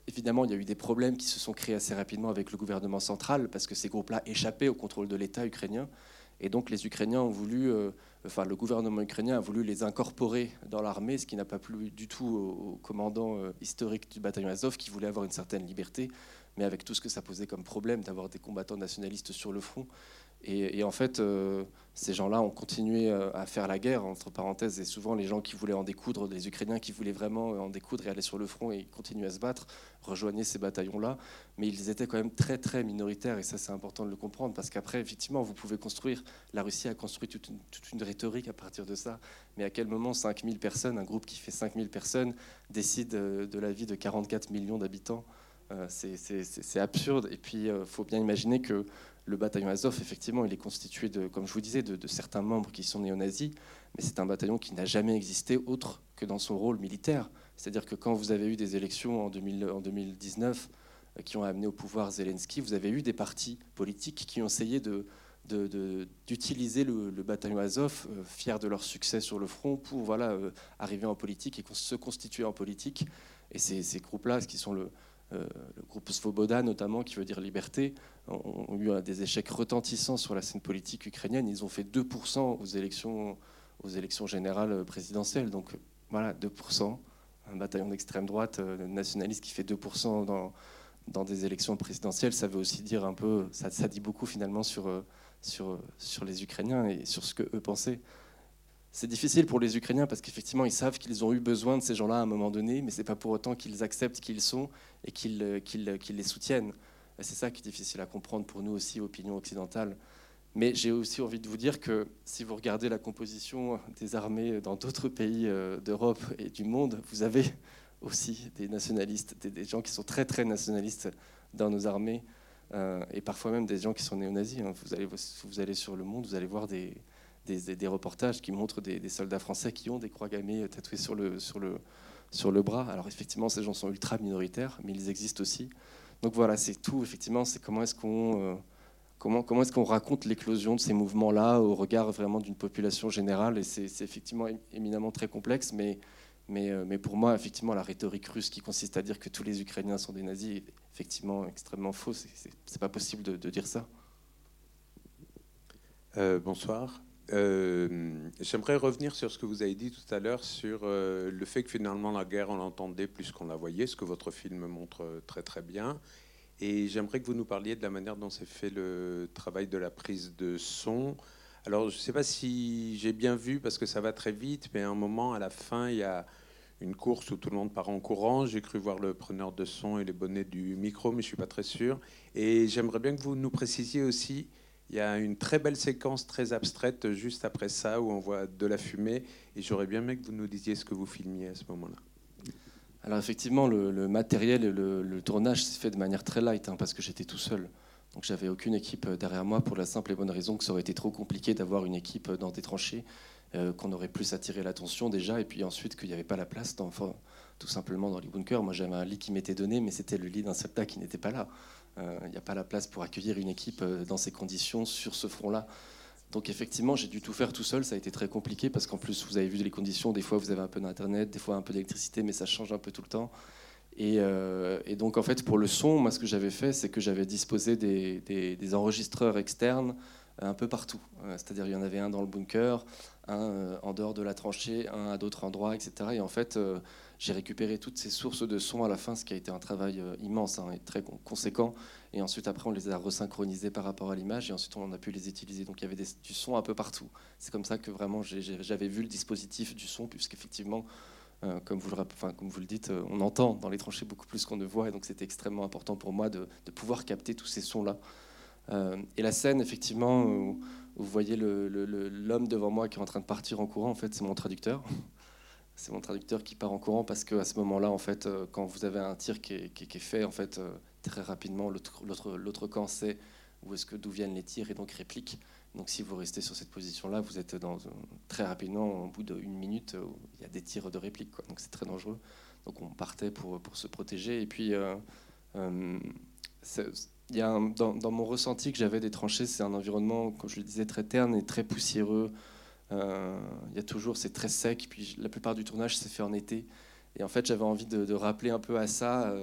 évidemment, il y a eu des problèmes qui se sont créés assez rapidement avec le gouvernement central, parce que ces groupes-là échappaient au contrôle de l'État ukrainien. Et donc les Ukrainiens ont voulu, euh, enfin le gouvernement ukrainien a voulu les incorporer dans l'armée, ce qui n'a pas plu du tout au, commandant euh, historique du bataillon Azov, qui voulait avoir une certaine liberté, mais avec tout ce que ça posait comme problème d'avoir des combattants nationalistes sur le front. Et, en fait, euh, ces gens-là ont continué euh, à faire la guerre, entre parenthèses, et souvent les gens qui voulaient en découdre, les Ukrainiens qui voulaient vraiment en découdre et aller sur le front et continuer à se battre, rejoignaient ces bataillons-là. Mais ils étaient quand même très, très minoritaires, et ça, c'est important de le comprendre, parce qu'après, effectivement, vous pouvez construire, la Russie a construit toute une, rhétorique à partir de ça, mais à quel moment 5000 personnes, un groupe qui fait 5000 personnes, décide euh, de la vie de 44 millions d'habitants? C'est absurde. Et puis, il faut bien imaginer que le bataillon Azov, effectivement, il est constitué, de, comme je vous disais, de, certains membres qui sont néo-nazis, mais c'est un bataillon qui n'a jamais existé autre que dans son rôle militaire. C'est-à-dire que quand vous avez eu des élections en, 2019 euh, qui ont amené au pouvoir Zelensky, vous avez eu des partis politiques qui ont essayé d'utiliser le, bataillon Azov, euh, fiers de leur succès sur le front, pour voilà, euh, arriver en politique et se constituer en politique. Et ces, ces groupes-là, qui sont le, le groupe Svoboda notamment, qui veut dire liberté, ont, eu des échecs retentissants sur la scène politique ukrainienne. Ils ont fait 2% aux élections, générales présidentielles. Donc voilà, 2%. Un bataillon d'extrême droite euh, nationaliste qui fait 2% dans, des élections présidentielles, ça veut aussi dire un peu, ça, dit beaucoup finalement sur, euh, les Ukrainiens et sur ce que eux pensaient. C'est difficile pour les Ukrainiens parce qu'effectivement, ils savent qu'ils ont eu besoin de ces gens-là à un moment donné, mais ce n'est pas pour autant qu'ils acceptent qui ils sont et qu'ils euh, euh, les soutiennent. C'est ça qui est difficile à comprendre pour nous aussi, opinion occidentale. Mais j'ai aussi envie de vous dire que si vous regardez la composition des armées dans d'autres pays euh, d'Europe et du monde, vous avez aussi des nationalistes, des, gens qui sont très très nationalistes dans nos armées, et parfois même des gens qui sont néo-nazis. Hein. Vous, allez, vous allez sur le monde, vous allez voir des, des, reportages qui montrent des, soldats français qui ont des croix gammées tatouées sur le, sur, le, sur le bras. Alors effectivement, ces gens sont ultra minoritaires, mais ils existent aussi. Donc voilà, c'est tout. Effectivement, c'est comment est-ce qu'on euh, comment, comment est-ce qu'on raconte l'éclosion de ces mouvements-là au regard vraiment d'une population générale? Et c'est effectivement éminemment très complexe, mais Mais, mais pour moi, effectivement, la rhétorique russe qui consiste à dire que tous les Ukrainiens sont des nazis est effectivement extrêmement faux. C'est pas possible de, de dire ça. bonsoir. J'aimerais revenir sur ce que vous avez dit tout à l'heure sur le fait que finalement la guerre, on l'entendait plus qu'on la voyait, ce que votre film montre très très bien. Et j'aimerais que vous nous parliez de la manière dont s'est fait le travail de la prise de son. Alors, je ne sais pas si j'ai bien vu, parce que ça va très vite, mais à un moment, à la fin, il y a une course où tout le monde part en courant. J'ai cru voir le preneur de son et les bonnets du micro, mais je ne suis pas très sûr. Et j'aimerais bien que vous nous précisiez aussi, il y a une très belle séquence très abstraite juste après ça, où on voit de la fumée. Et j'aurais bien aimé que vous nous disiez ce que vous filmiez à ce moment-là. Alors effectivement, le, matériel et le, tournage s'est fait de manière très light, hein, parce que j'étais tout seul. Donc j'avais aucune équipe euh, derrière moi pour la simple et bonne raison que ça aurait été trop compliqué d'avoir une équipe euh, dans des tranchées, euh, qu'on aurait plus attiré l'attention déjà, et puis ensuite qu'il n'y avait pas la place, dans, tout simplement dans les bunkers. Moi j'avais un lit qui m'était donné, mais c'était le lit d'un soldat qui n'était pas là. Il n'y a pas la place pour accueillir une équipe dans ces conditions sur ce front-là. Donc effectivement, j'ai dû tout faire tout seul. Ça a été très compliqué parce qu'en plus, vous avez vu les conditions. Des fois, vous avez un peu d'internet, des fois un peu d'électricité, mais ça change un peu tout le temps. Et, euh, donc en fait, pour le son, moi, ce que j'avais fait, c'est que j'avais disposé des, enregistreurs externes un peu partout. Euh, c'est-à-dire, il y en avait un dans le bunker, un euh, en dehors de la tranchée, un à d'autres endroits, etc. Et en fait, j'ai récupéré toutes ces sources de son à la fin, ce qui a été un travail immense hein, et très conséquent. Et ensuite, après, on les a resynchronisés par rapport à l'image et ensuite, on a pu les utiliser. Donc, il y avait du son un peu partout. C'est comme ça que vraiment j'avais vu le dispositif du son, puisqu'effectivement, euh, comme, vous le, enfin, comme vous le dites, euh, on entend dans les tranchées beaucoup plus qu'on ne voit. Et donc, c'était extrêmement important pour moi de, pouvoir capter tous ces sons-là. Euh, et la scène, effectivement, où, vous voyez l'homme devant moi qui est en train de partir en courant, en fait, c'est mon traducteur. C'est mon traducteur qui part en courant parce qu'à ce moment-là, en fait, quand vous avez un tir qui est, fait, en fait, très rapidement, l'autre camp sait où est-ce que d'où viennent les tirs et donc réplique. Donc si vous restez sur cette position-là, vous êtes dans, très rapidement, au bout d'une minute, il y a des tirs de réplique. Donc c'est très dangereux. Donc on partait pour, pour se protéger. Et puis, euh, euh, y a dans, mon ressenti que j'avais des tranchées, c'est un environnement, comme je le disais, très terne et très poussiéreux. Euh, il y a toujours, c'est très sec. Puis la plupart du tournage s'est fait en été. Et en fait, j'avais envie de, rappeler un peu à ça.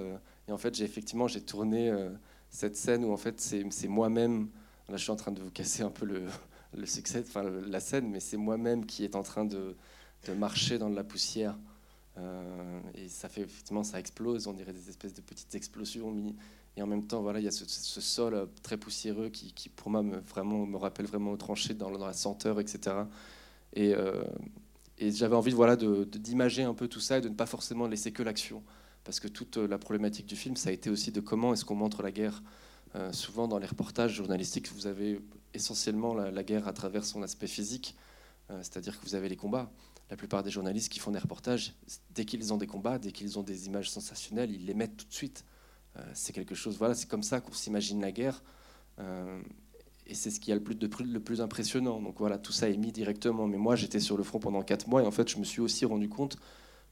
Et en fait, j'ai effectivement j'ai tourné euh, cette scène où en fait c'est moi-même. Là, je suis en train de vous casser un peu le, succès, enfin la scène, mais c'est moi-même qui est en train de, marcher dans de la poussière. Euh, et ça fait effectivement, ça explose. On dirait des espèces de petites explosions. Et en même temps, voilà, il y a ce, sol euh, très poussiéreux qui, pour moi, me, vraiment, me rappelle vraiment aux tranchées dans, la senteur, etc. Et, et j'avais envie, voilà, d'imager un peu tout ça et de ne pas forcément laisser que l'action parce que toute la problématique du film, ça a été aussi de comment est-ce qu'on montre la guerre. Euh, souvent dans les reportages journalistiques, vous avez essentiellement la, guerre à travers son aspect physique, euh, c'est-à-dire que vous avez les combats. La plupart des journalistes qui font des reportages, dès qu'ils ont des combats, dès qu'ils ont des images sensationnelles, ils les mettent tout de suite. Euh, c'est quelque chose, voilà, c'est comme ça qu'on s'imagine la guerre. et c'est ce qui a le plus, de, le plus impressionnant. Donc voilà, tout ça est mis directement. Mais moi, j'étais sur le front pendant quatre mois et en fait, je me suis aussi rendu compte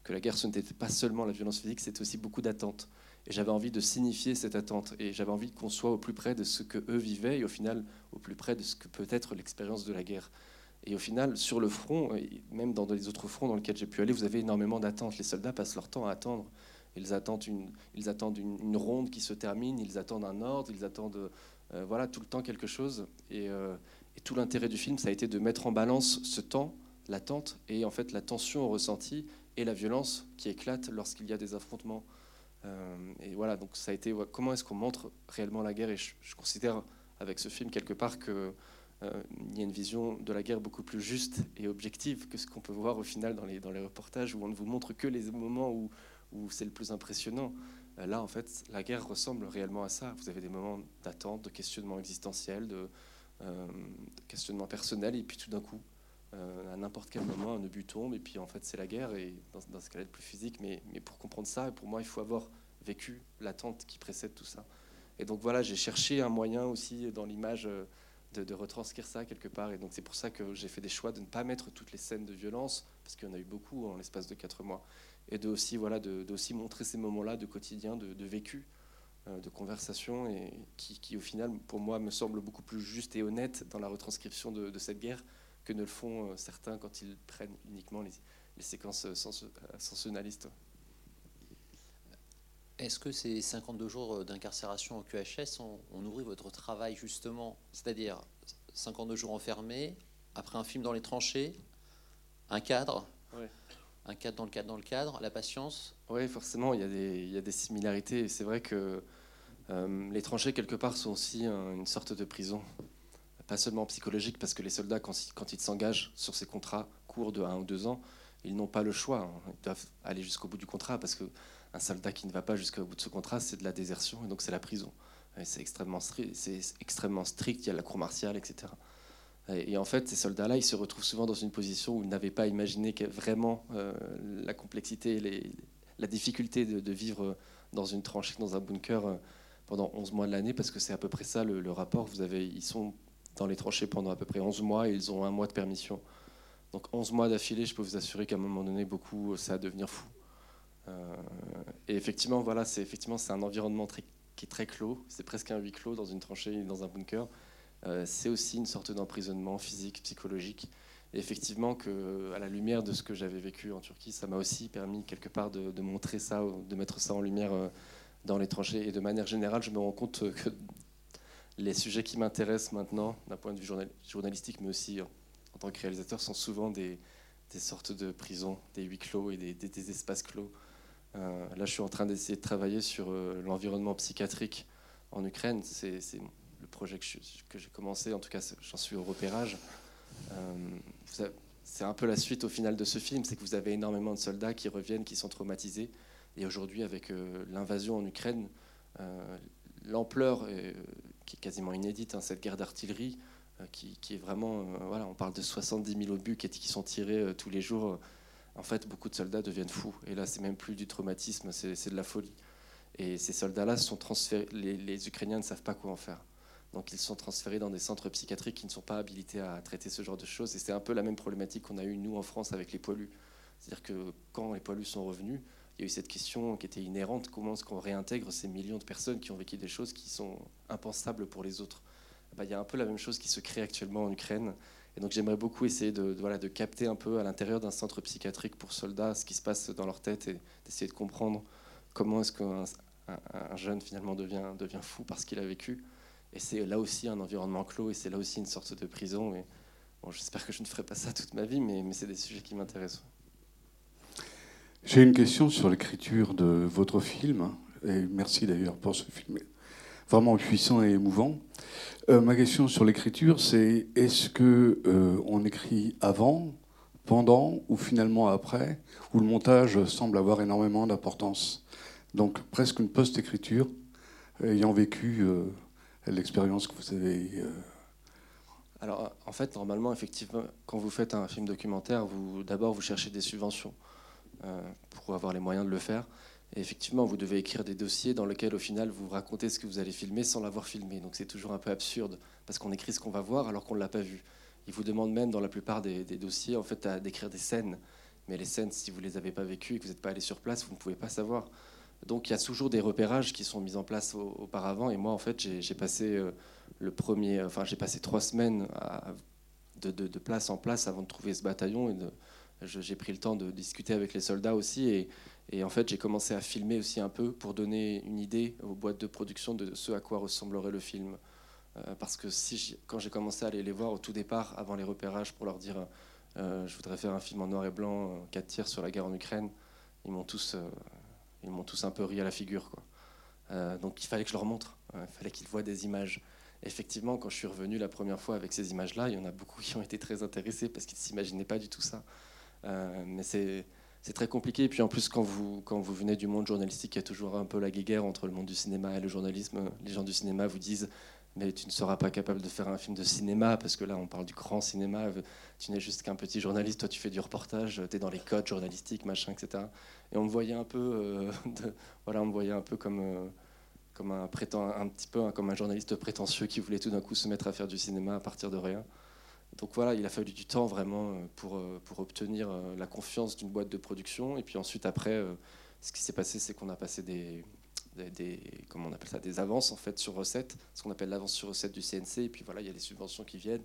que la guerre, ce n'était pas seulement la violence physique, c'était aussi beaucoup d'attentes. Et j'avais envie de signifier cette attente. Et j'avais envie qu'on soit au plus près de ce que eux vivaient et au final au plus près de ce que peut être l'expérience de la guerre. Et au final, sur le front, et même dans les autres fronts dans lesquels j'ai pu aller, vous avez énormément d'attentes. Les soldats passent leur temps à attendre. Ils attendent une, ils attendent une, ronde qui se termine, ils attendent un ordre, ils attendent euh, voilà, tout le temps quelque chose. Et, euh, et tout l'intérêt du film, ça a été de mettre en balance ce temps, l'attente, et en fait la tension ressentie et la violence qui éclate lorsqu'il y a des affrontements. Euh, et voilà, donc ça a été comment est-ce qu'on montre réellement la guerre? Et je, considère avec ce film quelque part qu'il euh, y a une vision de la guerre beaucoup plus juste et objective que ce qu'on peut voir au final dans les, dans les reportages où on ne vous montre que les moments où, où c'est le plus impressionnant. Euh, là, en fait, la guerre ressemble réellement à ça. Vous avez des moments d'attente, de questionnement existentiel, de, de questionnement personnel, et puis tout d'un coup, euh, à n'importe quel moment, un obus tombe, et puis en fait, c'est la guerre, et dans, ce cas-là, plus physique. Mais, mais, pour comprendre ça, pour moi, il faut avoir vécu l'attente qui précède tout ça. Et donc voilà, j'ai cherché un moyen aussi dans l'image euh, de, retranscrire ça quelque part. Et donc c'est pour ça que j'ai fait des choix de ne pas mettre toutes les scènes de violence, parce qu'il y en a eu beaucoup en l'espace de quatre mois, et de aussi, voilà, de, aussi montrer ces moments-là de quotidien, de, vécu, euh, de conversation, et qui, au final, pour moi, me semble beaucoup plus juste et honnête dans la retranscription de, cette guerre que ne le font euh, certains quand ils prennent uniquement les, séquences sensationnalistes. Est-ce que ces 52 jours d'incarcération au QHS ont, nourri votre travail justement? C'est-à-dire 52 jours enfermés, après un film dans les tranchées, un cadre Un cadre dans le cadre dans le cadre, la patience Oui, forcément, il y, a des, il y a des similarités. C'est vrai que euh, les tranchées, quelque part, sont aussi une sorte de prison. Pas seulement psychologique, parce que les soldats, quand, quand ils s'engagent sur ces contrats courts de 1 ou 2 ans, ils n'ont pas le choix. Hein. Ils doivent aller jusqu'au bout du contrat, parce que un soldat qui ne va pas jusqu'au bout de ce contrat, c'est de la désertion, et donc c'est la prison. C'est extrêmement, c'est extrêmement strict, il y a la cour martiale, etc. Et, en fait, ces soldats-là, ils se retrouvent souvent dans une position où ils n'avaient pas imaginé vraiment euh, la complexité, les, la difficulté de, vivre dans une tranchée, dans un bunker euh, pendant 11 mois de l'année, parce que c'est à peu près ça le, rapport. Vous avez, ils sont dans les tranchées pendant à peu près 11 mois et ils ont un mois de permission. Donc 11 mois d'affilée, je peux vous assurer qu'à un moment donné, beaucoup, ça va devenir fou. Euh, et effectivement, voilà, c'est effectivement c'est un environnement qui est très clos. C'est presque un huis clos dans une tranchée, dans un bunker. Euh, c'est aussi une sorte d'emprisonnement physique, psychologique. Effectivement, que, à la lumière de ce que j'avais vécu en Turquie, ça m'a aussi permis quelque part de, montrer ça, de mettre ça en lumière euh, dans les tranchées. Et de manière générale, je me rends compte que les sujets qui m'intéressent maintenant, d'un point de vue journalistique, mais aussi en tant que réalisateur, sont souvent des, sortes de prisons, des huis clos et des espaces clos. Euh, là, je suis en train d'essayer de travailler sur l'environnement psychiatrique en Ukraine. C'est que j'ai commencé, en tout cas, j'en suis au repérage. Euh, c'est un peu la suite au final de ce film, c'est que vous avez énormément de soldats qui reviennent, qui sont traumatisés. Et aujourd'hui, avec l'invasion en Ukraine, l'ampleur qui est quasiment inédite, hein, cette guerre d'artillerie, qui, est vraiment, voilà, on parle de 70 000 obus qui sont tirés tous les jours en fait, beaucoup de soldats deviennent fous. Et là, c'est même plus du traumatisme, c'est de la folie. Et ces soldats-là sont transférés. Les, Ukrainiens ne savent pas quoi en faire. Donc, ils sont transférés dans des centres psychiatriques qui ne sont pas habilités à traiter ce genre de choses. Et c'est un peu la même problématique qu'on a eue, nous, en France, avec les poilus. C'est-à-dire que quand les poilus sont revenus, il y a eu cette question qui était inhérente comment est-ce qu'on réintègre ces millions de personnes qui ont vécu des choses qui sont impensables pour les autres? Bah, Il y a un peu la même chose qui se crée actuellement en Ukraine. Et donc j'aimerais beaucoup essayer de, voilà, de capter un peu à l'intérieur d'un centre psychiatrique pour soldats ce qui se passe dans leur tête et d'essayer de comprendre comment est-ce qu'un un, jeune finalement devient, devient fou parce qu'il a vécu. Et c'est là aussi un environnement clos et c'est là aussi une sorte de prison. Et j'espère que je ne ferai pas ça toute ma vie, mais, c'est des sujets qui m'intéressent. J'ai une question sur l'écriture de votre film. Et merci d'ailleurs pour ce film vraiment puissant et émouvant. Euh, ma question sur l'écriture, c'est est-ce que euh, on écrit avant, pendant ou finalement après, où le montage semble avoir énormément d'importance? Donc presque une post-écriture, ayant vécu euh, l'expérience que vous avez. Alors en fait, normalement, effectivement, quand vous faites un film documentaire, vous d'abord vous cherchez des subventions pour avoir les moyens de le faire. Et effectivement, vous devez écrire des dossiers dans lesquels, au final, vous racontez ce que vous allez filmer sans l'avoir filmé. Donc c'est toujours un peu absurde, parce qu'on écrit ce qu'on va voir alors qu'on ne l'a pas vu. Ils vous demandent même, dans la plupart des, dossiers, en fait, d'écrire des scènes. Mais les scènes, si vous ne les avez pas vécues et que vous n'êtes pas allé sur place, vous ne pouvez pas savoir. Donc il y a toujours des repérages qui sont mis en place auparavant. Et moi, en fait, j'ai passé euh, le premier, enfin, j'ai passé trois semaines de, place en place avant de trouver ce bataillon. Et j'ai pris le temps de discuter avec les soldats aussi. Et, en fait, j'ai commencé à filmer aussi un peu pour donner une idée aux boîtes de production de ce à quoi ressemblerait le film. Euh, parce que quand j'ai commencé à aller les voir au tout départ, avant les repérages, pour leur dire euh, je voudrais faire un film en noir et blanc, 4 tirs sur la guerre en Ukraine, ils m'ont tous, euh, ils m'ont tous un peu ri à la figure. Quoi. donc il fallait que je leur montre, il fallait qu'ils voient des images. Effectivement, quand je suis revenu la première fois avec ces images-là, il y en a beaucoup qui ont été très intéressés parce qu'ils ne s'imaginaient pas du tout ça. mais c'est c'est très compliqué. Et puis en plus, quand vous, quand vous venez du monde journalistique, il y a toujours un peu la guéguerre entre le monde du cinéma et le journalisme. Les gens du cinéma vous disent mais tu ne seras pas capable de faire un film de cinéma, parce que là, on parle du grand cinéma. Tu n'es juste qu'un petit journaliste, toi, tu fais du reportage, tu es dans les codes journalistiques, machin, etc. Et on me voyait un peu, euh, voilà, on me voyait un peu comme, euh, comme un, prétend, un petit peu comme un journaliste prétentieux qui voulait tout d'un coup se mettre à faire du cinéma à partir de rien. Donc voilà, il a fallu du temps vraiment euh, pour, pour obtenir la confiance d'une boîte de production. Et puis ensuite, après, ce qui s'est passé, c'est qu'on a passé des, des, comment on appelle ça, des avances en fait sur recette, ce qu'on appelle l'avance sur recette du CNC. Et puis voilà, il y a des subventions qui viennent.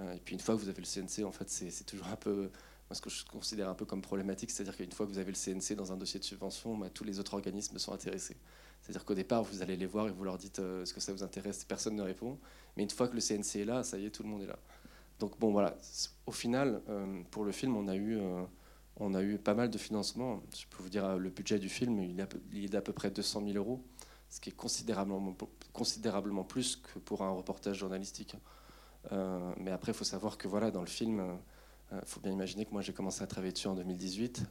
Et puis une fois que vous avez le CNC, en fait, c'est toujours un peu ce que je considère un peu comme problématique, c'est-à-dire qu'une fois que vous avez le CNC dans un dossier de subvention, bah, tous les autres organismes sont intéressés. C'est-à-dire qu'au départ, vous allez les voir et vous leur dites euh, ce que ça vous intéresse, personne ne répond. Mais une fois que le CNC est là, ça y est, tout le monde est là. Donc bon, voilà. Au final, euh, pour le film, on a eu, euh, on a eu pas mal de financement. Je peux vous dire, le budget du film, il est d'à peu près 200 000 euros, ce qui est considérablement, considérablement plus que pour un reportage journalistique. mais après, il faut savoir que voilà, dans le film, il faut bien imaginer que moi, j'ai commencé à travailler dessus en 2018.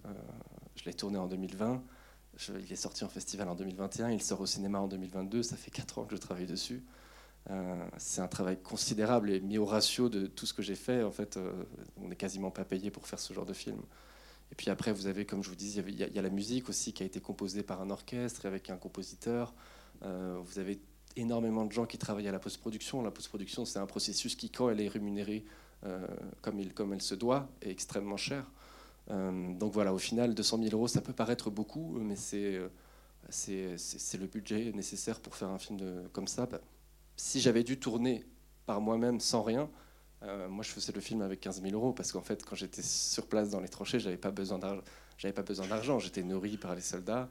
je l'ai tourné en 2020 il est sorti en festival en 2021, il sort au cinéma en 2022, ça fait 4 ans que je travaille dessus. Euh, c'est un travail considérable et mis au ratio de tout ce que j'ai fait. En fait, euh, on n'est quasiment pas payé pour faire ce genre de film. Et puis après, vous avez, comme je vous dis, il y, a, la musique aussi qui a été composée par un orchestre avec un compositeur. Euh, vous avez énormément de gens qui travaillent à la post-production. La post-production, c'est un processus qui, quand elle est rémunérée comme, il, comme elle se doit, est extrêmement cher. Euh, donc voilà, au final, 200 000 euros, ça peut paraître beaucoup, mais euh, c'est le budget nécessaire pour faire un film comme ça. Bah, si j'avais dû tourner par moi-même sans rien, euh, moi je faisais le film avec 15 000 euros parce qu'en fait, quand j'étais sur place dans les tranchées. J'avais pas besoin d'argent. J'étais nourri par les soldats.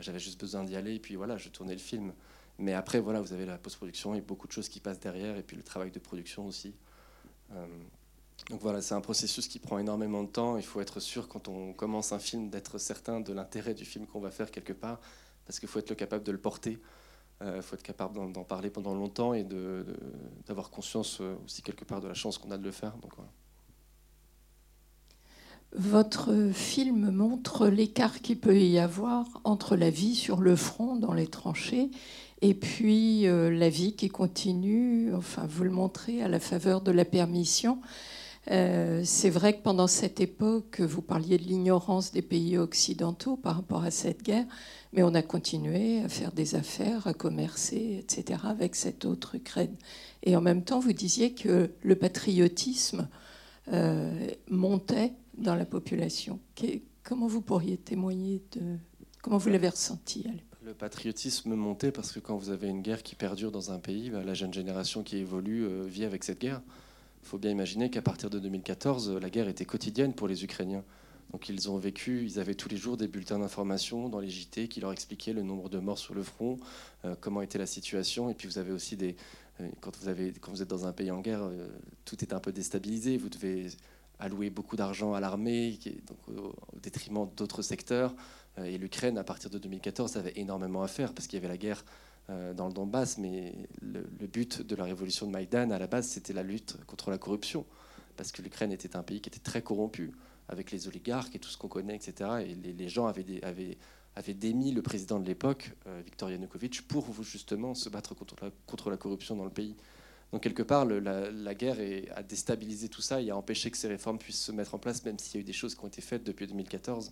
J'avais juste besoin d'y aller et puis voilà, je tournais le film. Mais après, voilà, vous avez la post-production et beaucoup de choses qui passent derrière et puis le travail de production aussi. Donc voilà, c'est un processus qui prend énormément de temps. Il faut être sûr quand on commence un film d'être certain de l'intérêt du film qu'on va faire quelque part, parce qu'il faut être capable de le porter. Il euh, faut être capable d'en parler pendant longtemps et d'avoir conscience euh, aussi quelque part de la chance qu'on a de le faire. Votre film montre l'écart qu'il peut y avoir entre la vie sur le front, dans les tranchées, et puis euh, la vie qui continue. Enfin, vous le montrez à la faveur de la permission. Euh, c'est vrai que pendant cette époque, vous parliez de l'ignorance des pays occidentaux par rapport à cette guerre, mais on a continué à faire des affaires, à commercer, etc., avec cette autre Ukraine. Et en même temps, vous disiez que le patriotisme euh, montait dans la population. Comment vous pourriez témoigner de... Comment vous l'avez ressenti à le patriotisme montait parce que quand vous avez une guerre qui perdure dans un pays, bah, la jeune génération qui évolue euh, vit avec cette guerre. Il faut bien imaginer qu'à partir de 2014, la guerre était quotidienne pour les Ukrainiens. Donc ils ont vécu, ils avaient tous les jours des bulletins d'information dans les JT qui leur expliquaient le nombre de morts sur le front, euh, comment était la situation. Et puis vous avez aussi des, euh, quand vous êtes dans un pays en guerre, euh, tout est un peu déstabilisé. Vous devez allouer beaucoup d'argent à l'armée, au, détriment d'autres secteurs. Et l'Ukraine, à partir de 2014, avait énormément à faire parce qu'il y avait la guerre euh, dans le Donbass, mais le, but de la révolution de Maïdan, à la base, c'était la lutte contre la corruption, parce que l'Ukraine était un pays qui était très corrompu, avec les oligarques et tout ce qu'on connaît, etc. Et les, gens avaient, démis le président de l'époque, euh, Viktor Yanukovych, pour justement se battre contre la corruption dans le pays. Donc quelque part, la, guerre a déstabilisé tout ça et a empêché que ces réformes puissent se mettre en place, même s'il y a eu des choses qui ont été faites depuis 2014.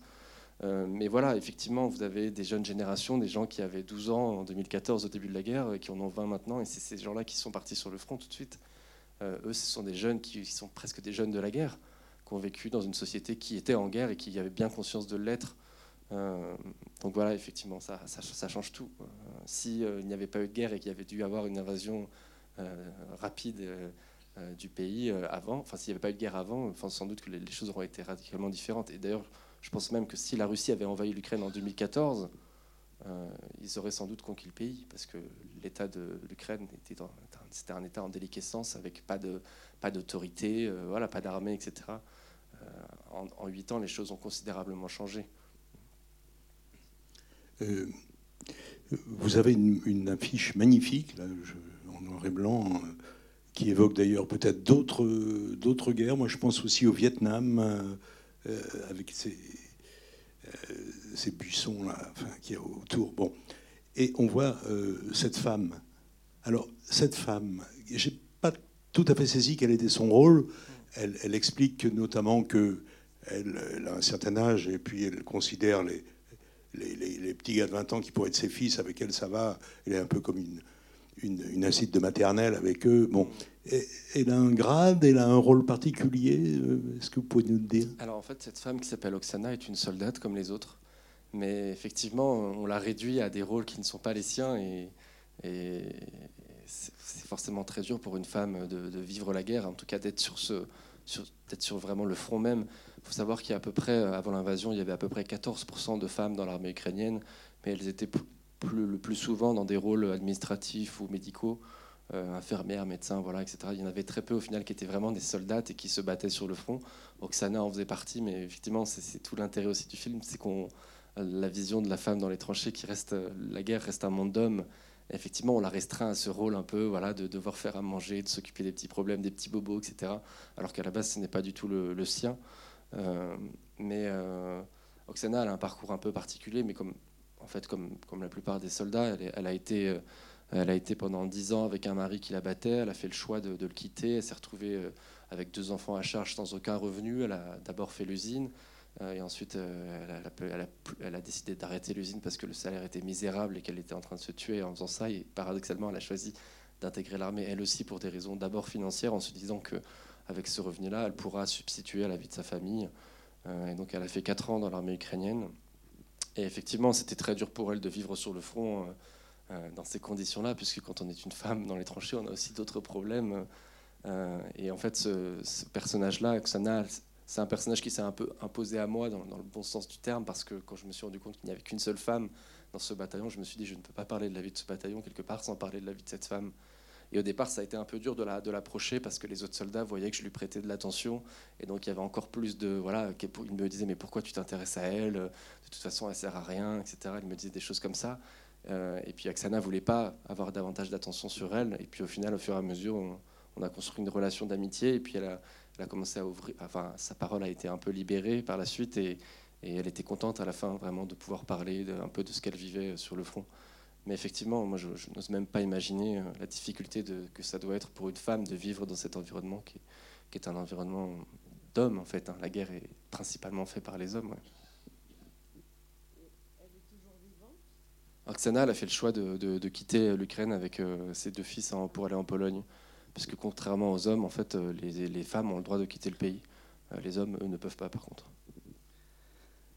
Euh, mais voilà, effectivement, vous avez des jeunes générations, des gens qui avaient 12 ans en 2014 au début de la guerre, et qui en ont 20 maintenant, et c'est ces gens-là qui sont partis sur le front tout de suite. Euh, eux, ce sont des jeunes qui sont presque des jeunes de la guerre, qui ont vécu dans une société qui était en guerre et qui avait bien conscience de l'être. Euh, donc voilà, effectivement, ça, ça, change tout. S'il n'y avait pas eu de guerre et qu'il y avait dû avoir une invasion rapide du pays avant, enfin s'il n'y avait pas eu de guerre avant, sans doute que les, les choses auraient été radicalement différentes. Et d'ailleurs, je pense même que si la Russie avait envahi l'Ukraine en 2014, euh, ils auraient sans doute conquis le pays, parce que l'état de l'Ukraine était, un état en déliquescence, avec pas, pas d'autorité, euh, voilà, pas d'armée, etc. Euh, en huit ans, les choses ont considérablement changé. vous avez une, affiche magnifique, en noir et blanc, qui évoque d'ailleurs peut-être d'autres, d'autres guerres. Moi, je pense aussi au Vietnam euh, avec ces, euh, ces buissons là, enfin, qui y a autour. Bon, et on voit euh, cette femme. Alors cette femme, j'ai pas tout à fait saisi quel était son rôle. Elle, explique notamment que elle, a un certain âge et puis elle considère les, les, les, petits gars de 20 ans qui pourraient être ses fils, avec elle ça va. Elle est un peu comme une, une, une incite de maternelle avec eux. Bon, elle a un grade, elle a un rôle particulier. Euh, est-ce que vous pouvez nous le dire? Alors en fait, cette femme qui s'appelle Oksana est une soldate comme les autres. Mais effectivement, on l'a réduit à des rôles qui ne sont pas les siens. Et, c'est forcément très dur pour une femme de, vivre la guerre, en tout cas d'être sur peut-être sur vraiment le front même. Il faut savoir qu'il y a à peu près, avant l'invasion, il y avait à peu près 14% de femmes dans l'armée ukrainienne, mais elles étaient plus, le plus souvent dans des rôles administratifs ou médicaux, euh, infirmières, médecins, voilà, etc. Il y en avait très peu au final qui étaient vraiment des soldats et qui se battaient sur le front. Oksana en faisait partie, mais effectivement, c'est tout l'intérêt aussi du film, c'est qu'on la vision de la femme dans les tranchées qui reste, la guerre reste un monde d'hommes. Effectivement, on la restreint à ce rôle un peu, voilà, de devoir faire à manger, de s'occuper des petits problèmes, des petits bobos, etc. Alors qu'à la base, ce n'est pas du tout le, sien. Euh, mais euh, Oksana, elle a un parcours un peu particulier, mais comme en fait, comme, la plupart des soldats, elle, a été, euh, elle a été pendant dix ans avec un mari qui la battait. Elle a fait le choix de, le quitter. Elle s'est retrouvée euh, avec deux enfants à charge sans aucun revenu. Elle a d'abord fait l'usine. Euh, et ensuite, elle a, elle, a, décidé d'arrêter l'usine parce que le salaire était misérable et qu'elle était en train de se tuer en faisant ça. Et paradoxalement, elle a choisi d'intégrer l'armée, elle aussi, pour des raisons d'abord financières, en se disant que avec ce revenu-là, elle pourra substituer à la vie de sa famille. et donc, elle a fait quatre ans dans l'armée ukrainienne. Et effectivement, c'était très dur pour elle de vivre sur le front euh, euh, dans ces conditions-là, puisque quand on est une femme dans les tranchées, on a aussi d'autres problèmes. Euh, et en fait, ce, personnage-là, c'est un personnage qui s'est un peu imposé à moi dans, le bon sens du terme, parce que quand je me suis rendu compte qu'il n'y avait qu'une seule femme dans ce bataillon, je me suis dit, je ne peux pas parler de la vie de ce bataillon quelque part sans parler de la vie de cette femme. Et au départ, ça a été un peu dur de l'approcher parce que les autres soldats voyaient que je lui prêtais de l'attention. Et donc, il y avait encore plus de. Voilà, il me disait, mais pourquoi tu t'intéresses à elle? De toute façon, elle sert à rien, etc. Il me disait des choses comme ça. Euh, et puis, Aksana voulait pas avoir davantage d'attention sur elle. Et puis, au final, au fur et à mesure, on, a construit une relation d'amitié. Et puis, elle a, commencé à ouvrir. Enfin, sa parole a été un peu libérée par la suite. Et, et elle était contente à la fin, vraiment, de pouvoir parler un peu de ce qu'elle vivait sur le front. Mais effectivement, moi, je, n'ose même pas imaginer euh, la difficulté de, que ça doit être pour une femme de vivre dans cet environnement qui, est un environnement d'hommes, en fait. Hein. La guerre est principalement faite par les hommes. Oksana, elle a fait le choix de, quitter l'Ukraine avec euh, ses deux fils pour aller en Pologne. Parce que contrairement aux hommes, en fait, euh, les, les femmes ont le droit de quitter le pays. les hommes, eux, ne peuvent pas, par contre.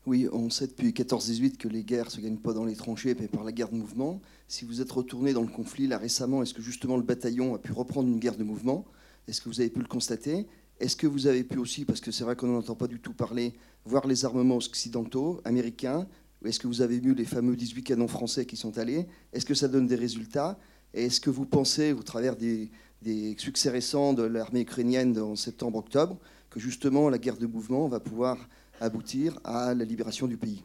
Oui, on sait depuis 14-18 que les guerres se gagnent pas dans les tranchées, mais par la guerre de mouvement. Si vous êtes retourné dans le conflit là récemment, est-ce que justement le bataillon a pu reprendre une guerre de mouvement? Est-ce que vous avez pu le constater? Est-ce que vous avez pu aussi, parce que c'est vrai qu'on n'entend pas du tout parler, voir les armements occidentaux, américains? Est-ce que vous avez vu les fameux 18 canons français qui sont allés? Est-ce que ça donne des résultats? Et est-ce que vous pensez, au travers des succès récents de l'armée ukrainienne en septembre-octobre, que justement la guerre de mouvement va pouvoir aboutir à la libération du pays.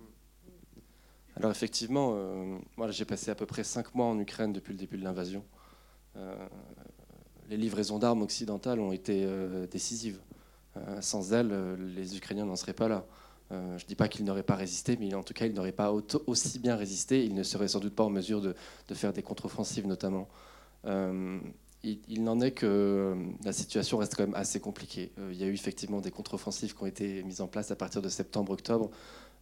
Alors effectivement, euh, moi j'ai passé à peu près cinq mois en Ukraine depuis le début de l'invasion. Euh, les livraisons d'armes occidentales ont été euh, décisives. sans elles, les Ukrainiens n'en seraient pas là. je ne dis pas qu'ils n'auraient pas résisté, mais en tout cas, ils n'auraient pas aussi bien résisté. Ils ne seraient sans doute pas en mesure de faire des contre-offensives, notamment il, n'en est que euh, la situation reste quand même assez compliquée. Euh, il y a eu effectivement des contre-offensives qui ont été mises en place à partir de septembre-octobre.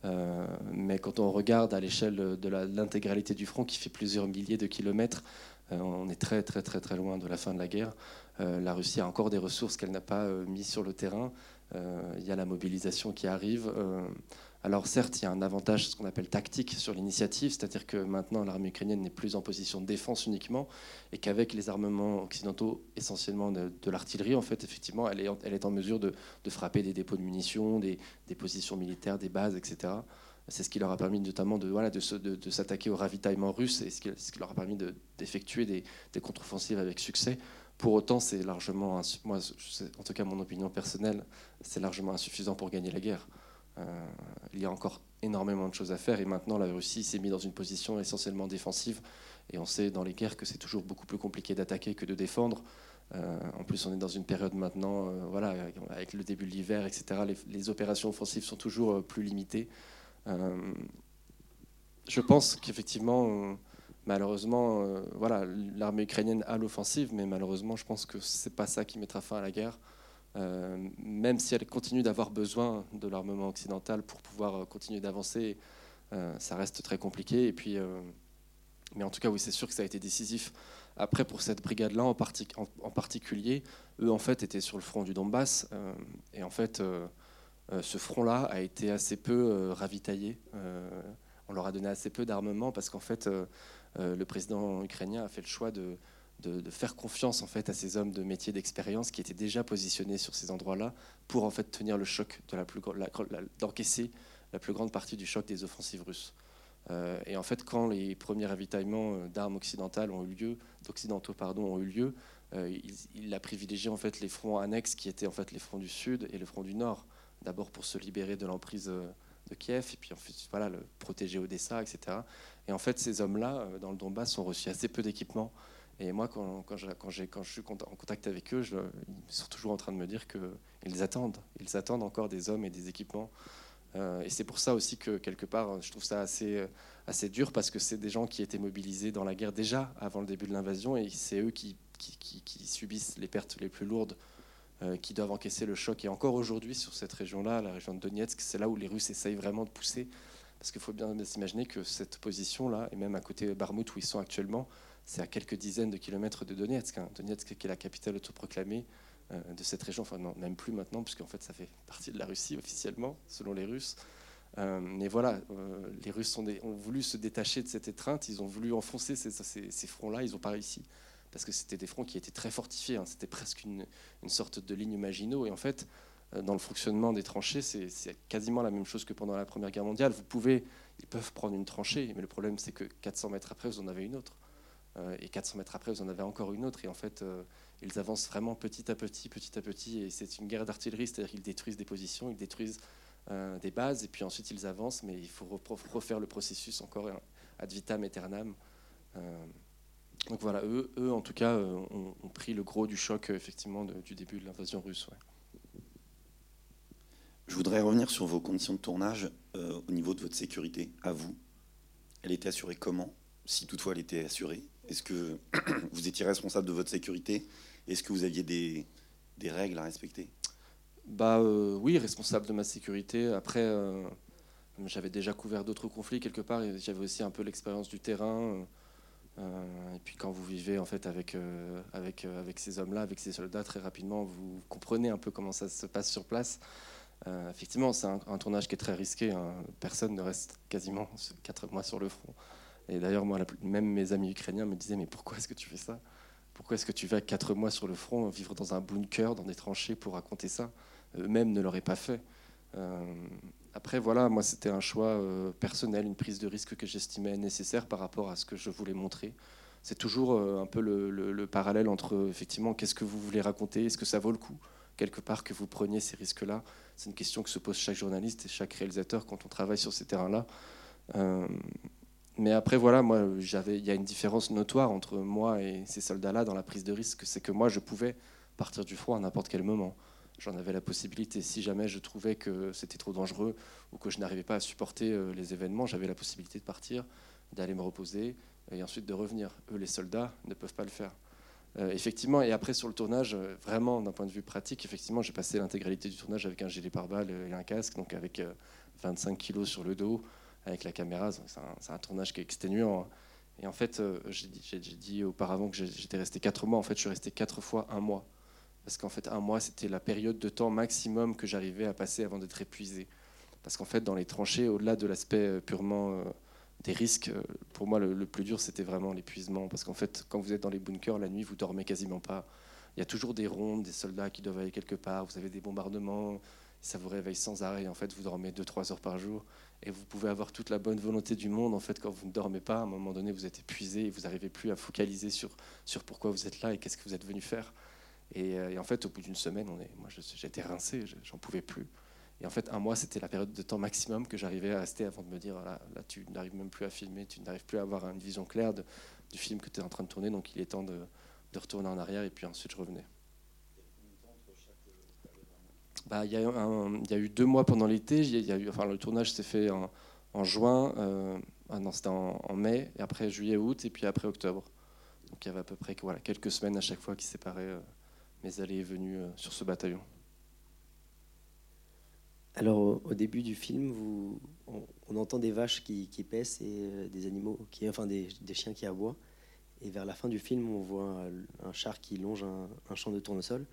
Euh, mais quand on regarde à l'échelle de l'intégralité du front, qui fait plusieurs milliers de kilomètres, on est très très très très loin de la fin de la guerre. la Russie a encore des ressources qu'elle n'a pas mises sur le terrain. il y a la mobilisation qui arrive. Alors certes, il y a un avantage, ce qu'on appelle tactique, sur l'initiative, c'est-à-dire que maintenant l'armée ukrainienne n'est plus en position de défense uniquement, et qu'avec les armements occidentaux, essentiellement de, l'artillerie, en fait, effectivement, elle est, en mesure de, frapper des dépôts de munitions, des, positions militaires, des bases, etc. C'est ce qui leur a permis notamment de, de, s'attaquer au ravitaillement russe, et ce qui, leur a permis d'effectuer des, contre-offensives avec succès. Pour autant, c'est largement, moi, en tout cas mon opinion personnelle, c'est largement insuffisant pour gagner la guerre. Euh, il y a encore énormément de choses à faire et maintenant la Russie s'est mise dans une position essentiellement défensive et on sait dans les guerres que c'est toujours beaucoup plus compliqué d'attaquer que de défendre. Euh, en plus, on est dans une période maintenant, euh, voilà, avec le début de l'hiver, etc. Les, opérations offensives sont toujours plus limitées. je pense qu'effectivement, malheureusement, voilà, l'armée ukrainienne a l'offensive, mais malheureusement, je pense que c'est pas ça qui mettra fin à la guerre. Euh, même si elle continue d'avoir besoin de l'armement occidental pour pouvoir euh, continuer d'avancer, euh, ça reste très compliqué. Et puis, mais en tout cas, oui, c'est sûr que ça a été décisif. Après, pour cette brigade-là en, en, particulier, eux, en fait, étaient sur le front du Donbass. et en fait, ce front-là a été assez peu ravitaillé. on leur a donné assez peu d'armement parce qu'en fait, le président ukrainien a fait le choix de, de, faire confiance en fait à ces hommes de métier d'expérience qui étaient déjà positionnés sur ces endroits-là pour en fait tenir le choc de la plus d'encaisser la plus grande partie du choc des offensives russes. Euh, et en fait, quand les premiers ravitaillements euh, d'armes occidentales ont eu lieu, d'occidentaux pardon, ont eu lieu, euh, il, a privilégié en fait les fronts annexes qui étaient en fait les fronts du sud et le front du nord. D'abord pour se libérer de l'emprise de Kiev et puis ensuite voilà le protéger Odessa, etc. Et en fait, ces hommes-là dans le Donbass ont reçu assez peu d'équipements. Et moi, quand, je, suis en contact avec eux, je, ils sont toujours en train de me dire qu'ils attendent. Ils attendent encore des hommes et des équipements euh, et c'est pour ça aussi que quelque part, je trouve ça assez, dur parce que c'est des gens qui étaient mobilisés dans la guerre déjà avant le début de l'invasion et c'est eux qui, qui, subissent les pertes les plus lourdes, euh, qui doivent encaisser le choc. Et encore aujourd'hui, sur cette région-là, la région de Donetsk, c'est là où les Russes essayent vraiment de pousser. Parce qu'il faut bien s'imaginer que cette position-là, et même à côté de Barmout où ils sont actuellement, c'est à quelques dizaines de kilomètres de Donetsk. Hein. Donetsk qui est la capitale autoproclamée euh, de cette région, enfin même plus maintenant, puisqu'en fait ça fait partie de la Russie officiellement, selon les Russes. Euh, mais voilà, euh, les Russes ont, voulu se détacher de cette étreinte, ils ont voulu enfoncer ces, fronts-là, ils n'ont pas réussi, parce que c'était des fronts qui étaient très fortifiés, hein. c'était presque une, une, sorte de ligne Maginot, et en fait, dans le fonctionnement des tranchées, c'est quasiment la même chose que pendant la Première Guerre mondiale. Vous pouvez, ils peuvent prendre une tranchée, mais le problème c'est que 400 mètres après, vous en avez une autre. Et 400 mètres après, vous en avez encore une autre, et en fait, ils avancent vraiment petit à petit, petit à petit, et c'est une guerre d'artillerie, c'est-à-dire qu'ils détruisent des positions, ils détruisent euh, des bases, et puis ensuite ils avancent, mais il faut refaire le processus encore ad vitam aeternam. Euh, donc voilà, eux, eux en tout cas, euh, ont, pris le gros du choc effectivement du début de l'invasion russe. Je voudrais revenir sur vos conditions de tournage au niveau de votre sécurité, à vous. Elle était assurée comment Si toutefois elle était assurée? Est-ce que vous étiez responsable de votre sécurité? Est-ce que vous aviez des, règles à respecter? Bah, euh, Oui, responsable de ma sécurité. Après, euh, j'avais déjà couvert d'autres conflits quelque part. J'avais aussi un peu l'expérience du terrain. Euh, et puis quand vous vivez en fait avec, avec, avec ces hommes-là, avec ces soldats, très rapidement, vous comprenez un peu comment ça se passe sur place. effectivement, c'est un, tournage qui est très risqué. Hein. Personne ne reste quasiment quatre mois sur le front. Et d'ailleurs, moi, même mes amis ukrainiens me disaient, mais pourquoi est-ce que tu fais ça? Pourquoi est-ce que tu vas quatre mois sur le front, vivre dans un bunker, dans des tranchées pour raconter ça? Eux-mêmes ne l'auraient pas fait. Euh, après, voilà, moi, c'était un choix euh, personnel, une prise de risque que j'estimais nécessaire par rapport à ce que je voulais montrer. C'est toujours euh, un peu le, parallèle entre, effectivement, qu'est-ce que vous voulez raconter? Est-ce que ça vaut le coup, quelque part, que vous preniez ces risques-là? C'est une question que se pose chaque journaliste et chaque réalisateur quand on travaille sur ces terrains-là. Mais après, voilà, moi, j'avais, il y a une différence notoire entre moi et ces soldats-là dans la prise de risque. C'est que moi, je pouvais partir du front à n'importe quel moment. J'en avais la possibilité. Si jamais je trouvais que c'était trop dangereux ou que je n'arrivais pas à supporter euh, les événements, j'avais la possibilité de partir, d'aller me reposer et ensuite de revenir. Eux, les soldats, ne peuvent pas le faire. Euh, effectivement, et après sur le tournage, euh, vraiment d'un point de vue pratique, effectivement, j'ai passé l'intégralité du tournage avec un gilet pare-balles et un casque, donc avec 25 kilos sur le dos avec la caméra. C'est un, tournage qui est exténuant. Et en fait, euh, j'ai dit auparavant que j'étais resté quatre mois. En fait, je suis resté quatre fois un mois. Parce qu'en fait, un mois, c'était la période de temps maximum que j'arrivais à passer avant d'être épuisé. Parce qu'en fait, dans les tranchées, au-delà de l'aspect euh, purement euh, des risques, pour moi, le, plus dur, c'était vraiment l'épuisement. Parce qu'en fait, quand vous êtes dans les bunkers, la nuit, vous dormez quasiment pas. Il y a toujours des rondes, des soldats qui doivent aller quelque part. Vous avez des bombardements. Ça vous réveille sans arrêt. En fait, vous dormez 2-3 heures par jour et vous pouvez avoir toute la bonne volonté du monde. En fait, quand vous ne dormez pas, à un moment donné, vous êtes épuisé et vous n'arrivez plus à focaliser sur, sur pourquoi vous êtes là et qu'est-ce que vous êtes venu faire. Et, euh, en fait, au bout d'une semaine, on est, moi, j'étais rincé, j'en pouvais plus. Et en fait, un mois, c'était la période de temps maximum que j'arrivais à rester avant de me dire là, là tu n'arrives même plus à filmer, tu n'arrives plus à avoir une vision claire du film que tu es en train de tourner, donc il est temps de, de retourner en arrière et puis ensuite je revenais. Bah, il, y a eu deux mois pendant l'été. Enfin, le tournage s'est fait en, juin, euh, ah non, c'était en, mai, et après juillet, août, et puis après octobre. Donc il y avait à peu près quelques semaines à chaque fois qui séparaient euh, mes allées et venues euh, sur ce bataillon. Alors au, début du film, on, entend des vaches qui, qui paissent et des animaux, enfin des, chiens qui aboient. Et vers la fin du film, on voit un, char qui longe un, un champ de tournesol.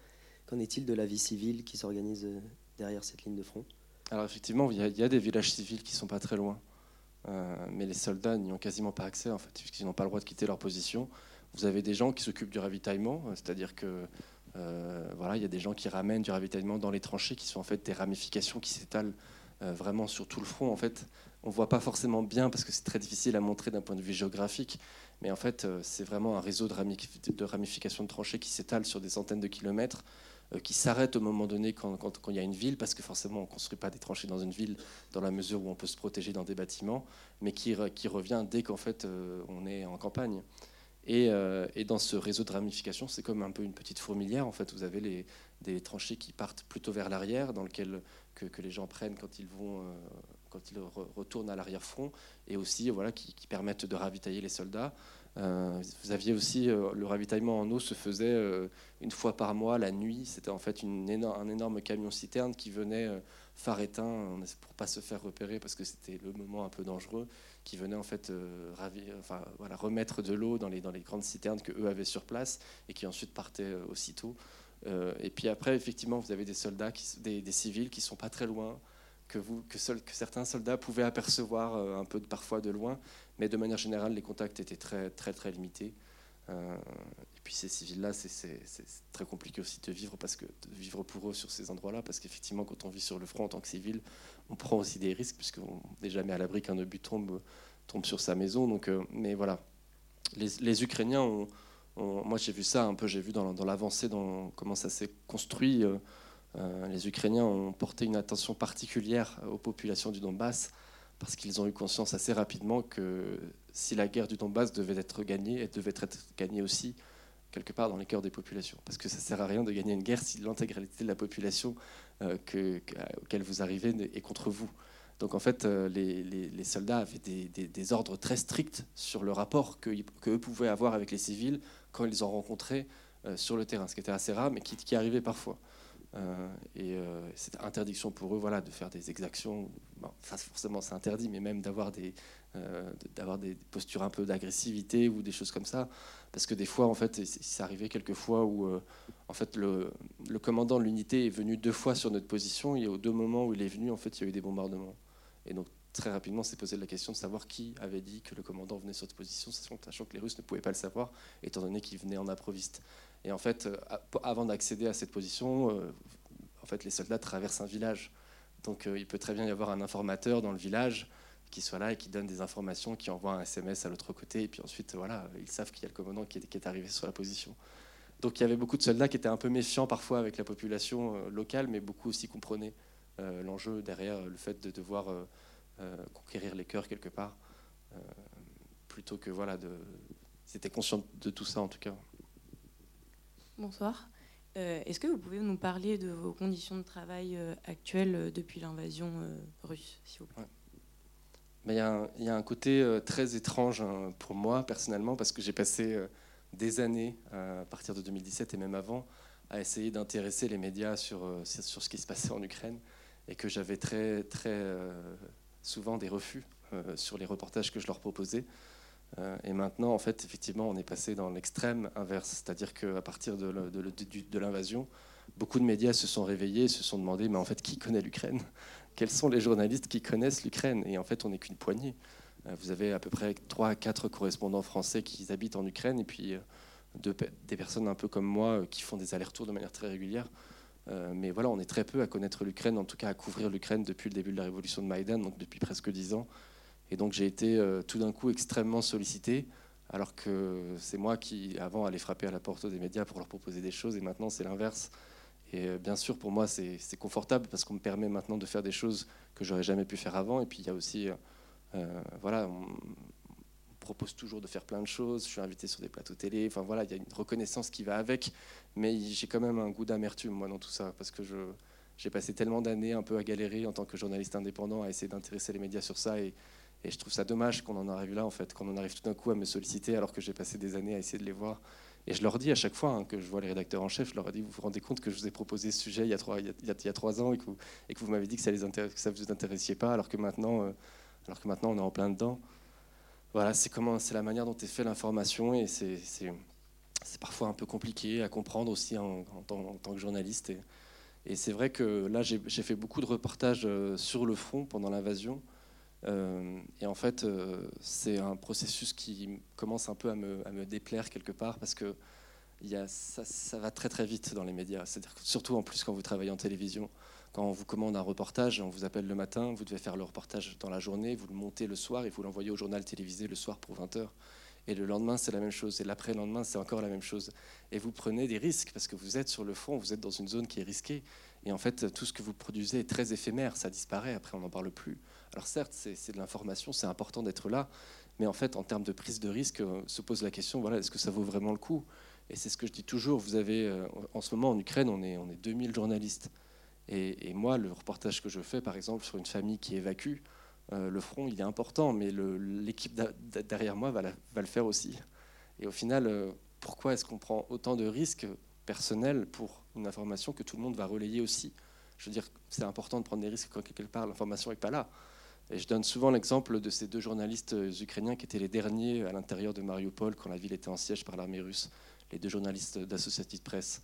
Qu'en est-il de la vie civile qui s'organise euh, derrière cette ligne de front? Alors effectivement, il y, a des villages civils qui sont pas très loin, euh, mais les soldats n'y ont quasiment pas accès en fait, puisqu'ils n'ont pas le droit de quitter leur position. Vous avez des gens qui s'occupent du ravitaillement, c'est-à-dire que voilà, il y a des gens qui ramènent du ravitaillement dans les tranchées, qui sont en fait des ramifications qui s'étalent vraiment sur tout le front. En fait, on voit pas forcément bien parce que c'est très difficile à montrer d'un point de vue géographique, mais en fait, c'est vraiment un réseau de, ramifications de tranchées qui s'étale sur des centaines de kilomètres euh, qui s'arrête au moment donné quand, il y a une ville, parce que forcément on ne construit pas des tranchées dans une ville dans la mesure où on peut se protéger dans des bâtiments, mais qui, revient dès qu'en fait euh, on est en campagne. Et, euh, et, dans ce réseau de ramifications, c'est comme un peu une petite fourmilière. En fait, vous avez des tranchées qui partent plutôt vers l'arrière, dans lequel que, les gens prennent quand ils vont, quand ils retournent à l'arrière-front, et aussi voilà qui, permettent de ravitailler les soldats. Euh, vous aviez aussi euh, le ravitaillement en eau se faisait euh, une fois par mois la nuit. C'était en fait un énorme camion citerne qui venait phare éteint pour pas se faire repérer parce que c'était le moment un peu dangereux, qui venait en fait remettre de l'eau dans les, grandes citernes que eux avaient sur place et qui ensuite partaient aussitôt. et puis après, effectivement, vous avez des soldats, des, des civils qui sont pas très loin, que, certains soldats pouvaient apercevoir un peu parfois de loin, mais de manière générale, les contacts étaient très, très, très limités. Euh, et puis ces civils-là, c'est très compliqué aussi de vivre, parce que, de vivre pour eux sur ces endroits-là, parce qu'effectivement, quand on vit sur le front en tant que civil, on prend aussi des risques, puisqu'on n'est jamais à l'abri qu'un obus tombe, sur sa maison. Donc, euh, mais voilà, les, Ukrainiens ont, moi j'ai vu ça un peu, j'ai vu dans, l'avancée, comment ça s'est construit. Euh, les Ukrainiens ont porté une attention particulière aux populations du Donbass parce qu'ils ont eu conscience assez rapidement que si la guerre du Donbass devait être gagnée, elle devait être gagnée aussi quelque part dans les cœurs des populations. Parce que ça ne sert à rien de gagner une guerre si l'intégralité de la population euh, que, auquel vous arrivez est contre vous. Donc en fait, euh, les, soldats avaient des, ordres très stricts sur le rapport qu'eux pouvaient avoir avec les civils quand ils ont rencontré euh, sur le terrain, ce qui était assez rare, mais qui arrivait parfois. Euh, et euh, c'est interdiction pour eux voilà, de faire des exactions. forcément, c'est interdit, mais même d'avoir des, euh, d'avoir des postures un peu d'agressivité ou des choses comme ça. Parce que des fois, en fait, c'est arrivé quelques fois où en fait, le, commandant de l'unité est venu deux fois sur notre position et aux deux moments où il est venu, en fait, il y a eu des bombardements. Et donc, très rapidement, s'est posé la question de savoir qui avait dit que le commandant venait sur cette position, sachant que les Russes ne pouvaient pas le savoir, étant donné qu'il venait en improviste. Et en fait, euh, avant d'accéder à cette position, euh, en fait, les soldats traversent un village. Donc euh, il peut très bien y avoir un informateur dans le village qui soit là et qui donne des informations, qui envoie un SMS à l'autre côté, et puis ensuite, voilà, ils savent qu'il y a le commandant qui est, arrivé sur la position. Donc il y avait beaucoup de soldats qui étaient un peu méfiants parfois avec la population locale, mais beaucoup aussi comprenaient l'enjeu derrière le fait de devoir conquérir les cœurs quelque part, plutôt que voilà, de... C'était conscient de tout ça en tout cas. Bonsoir. Euh, est-ce que vous pouvez nous parler de vos conditions de travail euh, actuelles euh, depuis l'invasion russe, s'il vous plaît? Il y, a un côté très étrange hein, pour moi personnellement parce que j'ai passé des années, à partir de 2017 et même avant, à essayer d'intéresser les médias sur, sur ce qui se passait en Ukraine et que j'avais très, très souvent des refus sur les reportages que je leur proposais. Euh, et maintenant, en fait, effectivement, on est passé dans l'extrême inverse. C'est-à-dire qu'à partir de, l'invasion, beaucoup de médias se sont réveillés et se sont demandé, mais en fait, qui connaît l'Ukraine? Quels sont les journalistes qui connaissent l'Ukraine? Et en fait, on n'est qu'une poignée. Euh, vous avez à peu près 3 à 4 correspondants français qui habitent en Ukraine et puis euh, des personnes un peu comme moi qui font des allers-retours de manière très régulière. mais voilà, on est très peu à connaître l'Ukraine, en tout cas à couvrir l'Ukraine depuis le début de la révolution de Maïdan, donc depuis presque 10 ans. Et donc j'ai été euh, tout d'un coup extrêmement sollicité, alors que c'est moi qui, avant, allais frapper à la porte des médias pour leur proposer des choses, et maintenant c'est l'inverse. Et euh, bien sûr, pour moi, c'est confortable parce qu'on me permet maintenant de faire des choses que j'aurais jamais pu faire avant. Et puis il y a aussi, euh, voilà, on, propose toujours de faire plein de choses. Je suis invité sur des plateaux télé. Enfin voilà, il y a une reconnaissance qui va avec, mais j'ai quand même un goût d'amertume moi dans tout ça parce que j'ai passé tellement d'années un peu à galérer en tant que journaliste indépendant à essayer d'intéresser les médias sur ça et je trouve ça dommage qu'on en arrive là, en fait, qu'on en arrive tout d'un coup à me solliciter alors que j'ai passé des années à essayer de les voir. Et je leur dis à chaque fois hein, que je vois les rédacteurs en chef, je leur dit, vous vous rendez compte que je vous ai proposé ce sujet il y a trois, ans et que vous, m'avez dit que ça ne vous intéressait pas, alors que, maintenant, euh, alors que maintenant on est en plein dedans. Voilà, c'est la manière dont est fait l'information et c'est, parfois un peu compliqué à comprendre aussi en, tant, que journaliste. Et, et c'est vrai que là, j'ai, fait beaucoup de reportages euh, sur le front pendant l'invasion. Et en fait, c'est un processus qui commence un peu à me, déplaire quelque part parce que ça, va très très vite dans les médias. surtout en plus quand vous travaillez en télévision. Quand on vous commande un reportage, on vous appelle le matin, vous devez faire le reportage dans la journée, vous le montez le soir et vous l'envoyez au journal télévisé le soir pour 20 heures. Et le lendemain, c'est la même chose. Et l'après-lendemain, c'est encore la même chose. Et vous prenez des risques parce que vous êtes sur le fond, vous êtes dans une zone qui est risquée. Et en fait, tout ce que vous produisez est très éphémère, ça disparaît, après on n'en parle plus. Alors certes, c'est de l'information, c'est important d'être là, mais en fait, en termes de prise de risque, euh, se pose la question, voilà, est-ce que ça vaut vraiment le coup? Et c'est ce que je dis toujours, vous avez, euh, en ce moment en Ukraine, on est, on est 2000 journalistes. Et, moi, le reportage que je fais, par exemple, sur une famille qui évacue, euh, le front, il est important, mais l'équipe derrière moi va, le faire aussi. Et au final, pourquoi est-ce qu'on prend autant de risques personnels pour une information que tout le monde va relayer aussi? Je veux dire, c'est important de prendre des risques quand quelque part l'information n'est pas là. Et je donne souvent l'exemple de ces deux journalistes euh, ukrainiens qui étaient les derniers à l'intérieur de Mariupol quand la ville était en siège par l'armée russe, les deux journalistes d'Associated Press.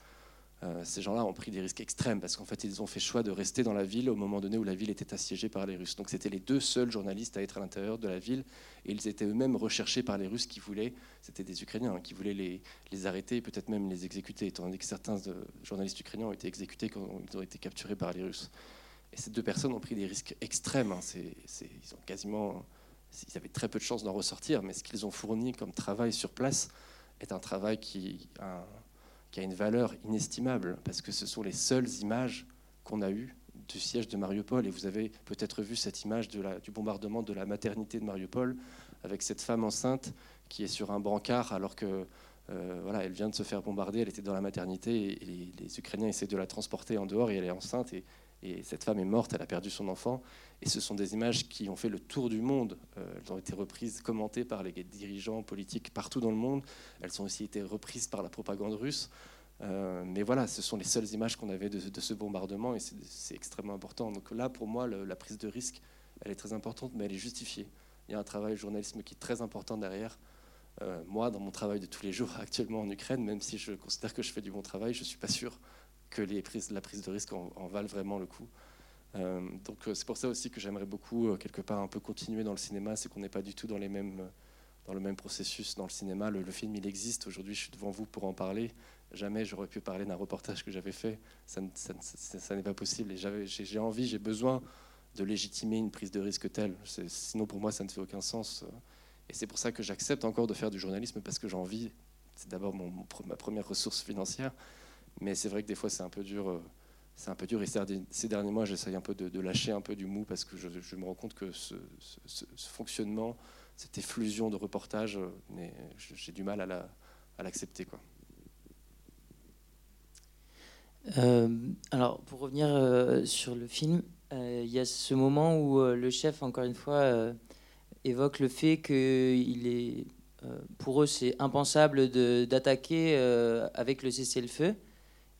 Euh, ces gens-là ont pris des risques extrêmes parce qu'en fait, ils ont fait choix de rester dans la ville au moment donné où la ville était assiégée par les Russes. Donc, c'était les deux seuls journalistes à être à l'intérieur de la ville et ils étaient eux-mêmes recherchés par les Russes qui voulaient, c'était des Ukrainiens, hein, qui voulaient les, les arrêter et peut-être même les exécuter, étant donné que certains journalistes ukrainiens ont été exécutés quand ils ont été capturés par les Russes. Ces deux personnes ont pris des risques extrêmes. Hein. ils avaient très peu de chances d'en ressortir, mais ce qu'ils ont fourni comme travail sur place est un travail qui a une valeur inestimable, parce que ce sont les seules images qu'on a eues du siège de Mariupol. Et vous avez peut-être vu cette image du bombardement de la maternité de Mariupol, avec cette femme enceinte qui est sur un brancard alors que euh, vient de se faire bombarder, elle était dans la maternité, et les, Ukrainiens essaient de la transporter en dehors, et elle est enceinte, et, cette femme est morte, elle a perdu son enfant. Et ce sont des images qui ont fait le tour du monde. Euh, elles ont été reprises, commentées par les dirigeants politiques partout dans le monde. Elles ont aussi été reprises par la propagande russe. Euh, mais voilà, ce sont les seules images qu'on avait de, ce bombardement et c'est extrêmement important. Donc là, pour moi, la prise de risque, elle est très importante, mais elle est justifiée. Il y a un travail journalisme qui est très important derrière. Euh, moi, dans mon travail de tous les jours actuellement en Ukraine, même si je considère que je fais du bon travail, je ne suis pas sûr que la prise de risque en, valent vraiment le coup. Euh, donc c'est pour ça aussi que j'aimerais beaucoup, quelque part, un peu continuer dans le cinéma, c'est qu'on n'est pas du tout dans, les mêmes, dans le même processus dans le cinéma. Le, film, il existe. Aujourd'hui, je suis devant vous pour en parler jamais j'aurais pu parler d'un reportage que j'avais fait. Ça, n'est pas possible. Et j'ai envie, j'ai besoin de légitimer une prise de risque telle. Sinon, pour moi, ça ne fait aucun sens. Et c'est pour ça que j'accepte encore de faire du journalisme parce que j'ai envie. C'est d'abord ma première ressource financière. Mais c'est vrai que des fois, c'est un peu dur. Euh, c'est un peu dur. Et ces derniers mois, j'essaye un peu de, lâcher un peu du mou parce que je, me rends compte que ce, fonctionnement, cette efflusion de reportages, euh, j'ai du mal à l'accepter. Euh, alors, pour revenir sur le film, il y a ce moment où le chef, encore une fois, évoque le fait que il est, pour eux, c'est impensable d'attaquer avec le cessez-le-feu.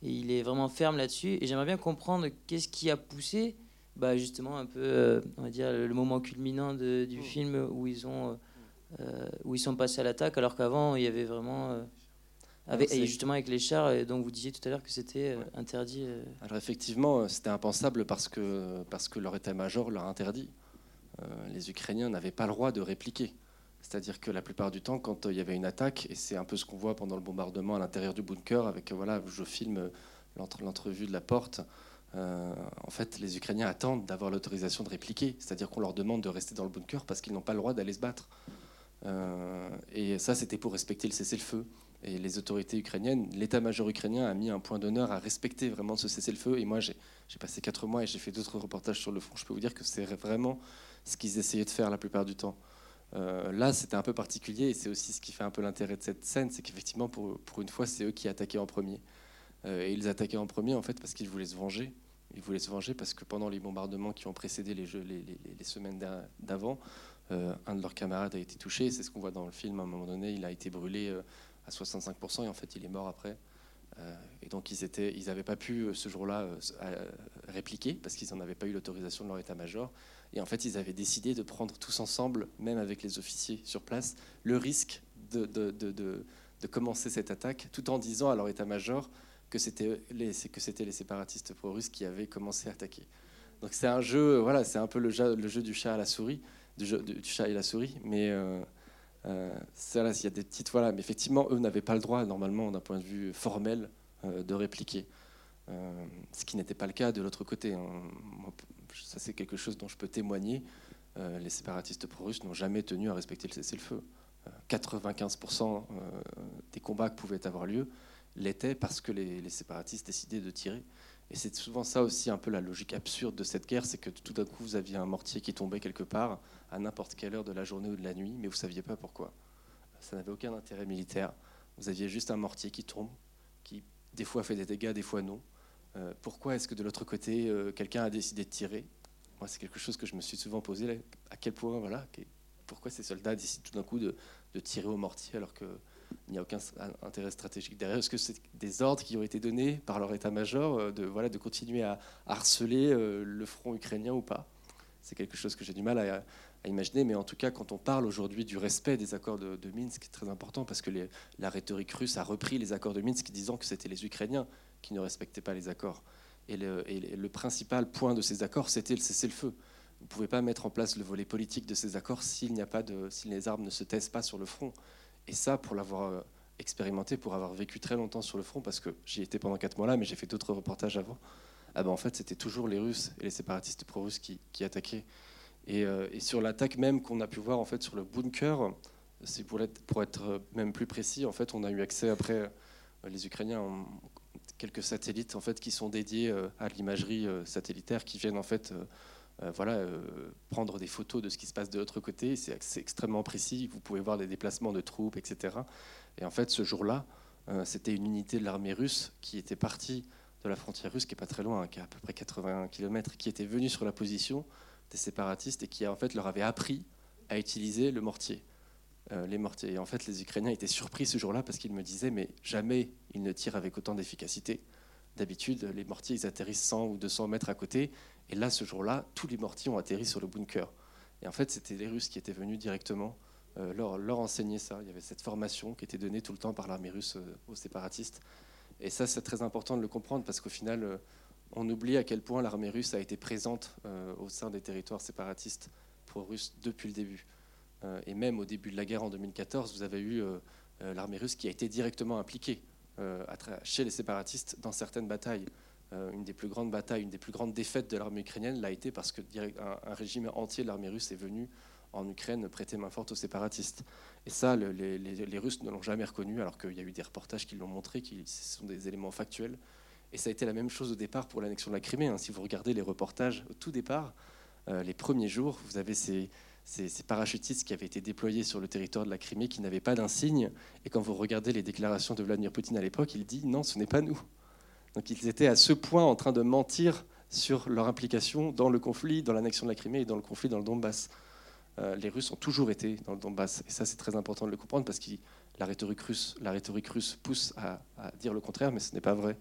Et il est vraiment ferme là-dessus. Et j'aimerais bien comprendre qu'est-ce qui a poussé, bah, justement, un peu, on va dire, le moment culminant du mmh. film où ils, ont, où ils sont passés à l'attaque, alors qu'avant, il y avait vraiment avec, et justement avec les chars, dont vous disiez tout à l'heure que c'était euh, interdit. Euh. Alors effectivement, euh, c'était impensable parce que, parce que leur état-major l'a interdit. les Ukrainiens n'avaient pas le droit de répliquer. C'est-à-dire que la plupart du temps, quand il y avait une attaque, et c'est un peu ce qu'on voit pendant le bombardement à l'intérieur du bunker, avec voilà, je filme l'entrevue de la porte. en fait, les Ukrainiens attendent d'avoir l'autorisation de répliquer. C'est-à-dire qu'on leur demande de rester dans le bunker parce qu'ils n'ont pas le droit d'aller se battre. et ça, c'était pour respecter le cessez-le-feu. Et les autorités ukrainiennes, l'état-major ukrainien a mis un point d'honneur à respecter vraiment ce cessez-le-feu. Et moi, j'ai passé quatre mois et j'ai fait d'autres reportages sur le front. Je peux vous dire que c'est vraiment ce qu'ils essayaient de faire la plupart du temps. Euh, là, c'était un peu particulier et c'est aussi ce qui fait un peu l'intérêt de cette scène, c'est qu'effectivement, pour, une fois, c'est eux qui attaquaient en premier. Euh, et ils attaquaient en premier, en fait, parce qu'ils voulaient se venger. Ils voulaient se venger parce que pendant les bombardements qui ont précédé les, jeux, les, semaines d'avant, euh, un de leurs camarades a été touché. C'est ce qu'on voit dans le film. À un moment donné, il a été brûlé à 65% et en fait il est mort après. Et donc ils n'avaient pas pu ce jour-là répliquer parce qu'ils n'en avaient pas eu l'autorisation de leur état-major. Et en fait ils avaient décidé de prendre tous ensemble, même avec les officiers sur place, le risque de, de, de, de commencer cette attaque tout en disant à leur état-major que c'était les, que c'était les séparatistes pro-russes qui avaient commencé à attaquer. Donc c'est un jeu, voilà, c'est un peu le jeu, du chat à la souris. du, chat et la souris. Mais ça, là, il y a des petites. Voilà, mais effectivement, eux n'avaient pas le droit, normalement, d'un point de vue formel, de répliquer. ce qui n'était pas le cas de l'autre côté. Ça, c'est quelque chose dont je peux témoigner. les séparatistes pro-russes n'ont jamais tenu à respecter le cessez-le-feu. 95% des combats qui pouvaient avoir lieu l'étaient parce que les, séparatistes décidaient de tirer. Et c'est souvent ça aussi un peu la logique absurde de cette guerre, c'est que tout d'un coup vous aviez un mortier qui tombait quelque part à n'importe quelle heure de la journée ou de la nuit, mais vous saviez pas pourquoi. Ça n'avait aucun intérêt militaire. Vous aviez juste un mortier qui tombe, qui des fois fait des dégâts, des fois non. Euh, pourquoi est-ce que de l'autre côté, euh, quelqu'un a décidé de tirer? Moi, c'est quelque chose que je me suis souvent posé. à quel point, voilà, pourquoi ces soldats décident tout d'un coup de, de tirer au mortier alors que il n'y a aucun intérêt stratégique derrière? Est-ce que c'est des ordres qui ont été donnés par leur état-major euh, de, voilà, de continuer à harceler le front ukrainien ou pas? C'est quelque chose que j'ai du mal à, imaginer, mais en tout cas, quand on parle aujourd'hui du respect des accords de, Minsk, c'est très important parce que la rhétorique russe a repris les accords de Minsk disant que c'était les Ukrainiens qui ne respectaient pas les accords. Et le, principal point de ces accords, c'était le cessez-le-feu. Vous ne pouvez pas mettre en place le volet politique de ces accords s'il n'y a pas de, si les armes ne se taisent pas sur le front. Et ça, pour l'avoir euh, expérimenté, pour avoir vécu très longtemps sur le front, parce que j'y étais pendant quatre mois là, mais j'ai fait d'autres reportages avant, ah ben en fait, c'était toujours les Russes et les séparatistes pro-russes qui, attaquaient. Euh, et, sur l'attaque même qu'on a pu voir en fait sur le bunker, c'est pour être, même plus précis, en fait, on a eu accès après, euh, les Ukrainiens quelques satellites en fait qui sont dédiés à l'imagerie satellitaire, qui viennent en fait euh, voilà, euh, prendre des photos de ce qui se passe de l'autre côté. C'est extrêmement précis. Vous pouvez voir les déplacements de troupes, etc. Et en fait, ce jour-là, euh, c'était une unité de l'armée russe qui était partie de la frontière russe, qui est pas très loin, qui est à peu près 80 km, qui était venue sur la position des séparatistes et qui en fait leur avait appris à utiliser le mortier. Les mortiers. Et en fait, les Ukrainiens étaient surpris ce jour-là parce qu'ils me disaient, mais jamais ils ne tirent avec autant d'efficacité. D'habitude, les mortiers, ils atterrissent 100 ou 200 mètres à côté et là, ce jour-là, tous les mortiers ont atterri sur le bunker. Et en fait, c'était les Russes qui étaient venus directement euh, leur, enseigner ça. Il y avait cette formation qui était donnée tout le temps par l'armée russe euh, aux séparatistes. Et ça, c'est très important de le comprendre parce qu'au final, euh, on oublie à quel point l'armée russe a été présente au sein des territoires séparatistes pro-russes depuis le début. Et même au début de la guerre en 2014, vous avez eu l'armée russe qui a été directement impliquée chez les séparatistes dans certaines batailles. Euh, une des plus grandes batailles, une des plus grandes défaites de l'armée ukrainienne l'a été parce que un, régime entier de l'armée russe est venu en Ukraine prêter main forte aux séparatistes. Et ça, les, Russes ne l'ont jamais reconnu, alors qu'il y a eu des reportages qui l'ont montré, qui sont des éléments factuels. Et ça a été la même chose au départ pour l'annexion de la Crimée. Hein. Si vous regardez les reportages au tout départ, euh, les premiers jours, vous avez ces, ces, parachutistes qui avaient été déployés sur le territoire de la Crimée qui n'avaient pas d'insigne. Et quand vous regardez les déclarations de Vladimir Poutine à l'époque, il dit non, ce n'est pas nous. Donc ils étaient à ce point en train de mentir sur leur implication dans le conflit, dans l'annexion de la Crimée et dans le conflit dans le Donbass. Euh, les Russes ont toujours été dans le Donbass. Et ça, c'est très important de le comprendre parce que la rhétorique russe, la rhétorique russe pousse à, dire le contraire, mais ce n'est pas vrai.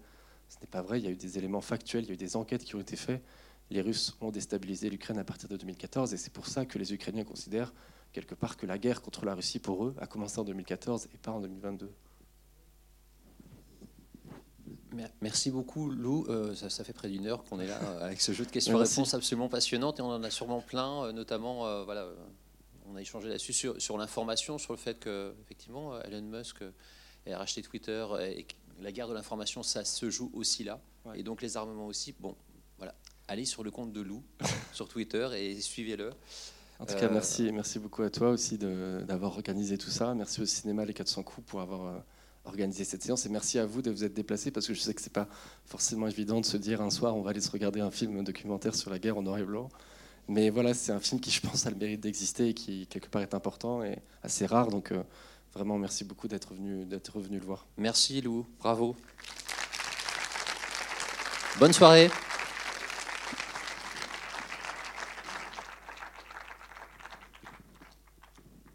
Ce n'est pas vrai. Il y a eu des éléments factuels, il y a eu des enquêtes qui ont été faites. Les Russes ont déstabilisé l'Ukraine à partir de 2014 et c'est pour ça que les Ukrainiens considèrent quelque part que la guerre contre la Russie pour eux a commencé en 2014 et pas en 2022. Merci beaucoup, Lou. Euh, ça, fait près d'une heure qu'on est là euh, avec ce jeu de questions-réponses absolument passionnante et on en a sûrement plein, euh, notamment, voilà, on a échangé là-dessus sur, l'information, sur le fait que, effectivement, Elon Musk a racheté Twitter et la guerre de l'information, ça se joue aussi là. Et donc les armements aussi. Bon, allez sur le compte de Lou sur Twitter et suivez-le. En tout cas, merci, merci beaucoup à toi aussi d'avoir organisé tout ça. Merci au cinéma Les 400 coups pour avoir organiser cette séance. Et merci à vous de vous être déplacés parce que je sais que c'est pas forcément évident de se dire un soir on va aller se regarder un film documentaire sur la guerre en noir et blanc. Mais voilà, c'est un film qui, je pense, a le mérite d'exister et qui, quelque part, est important et assez rare. Donc, euh, vraiment, merci beaucoup d'être venu, d'être revenu le voir. Merci, Lou. Bravo. Bonne soirée.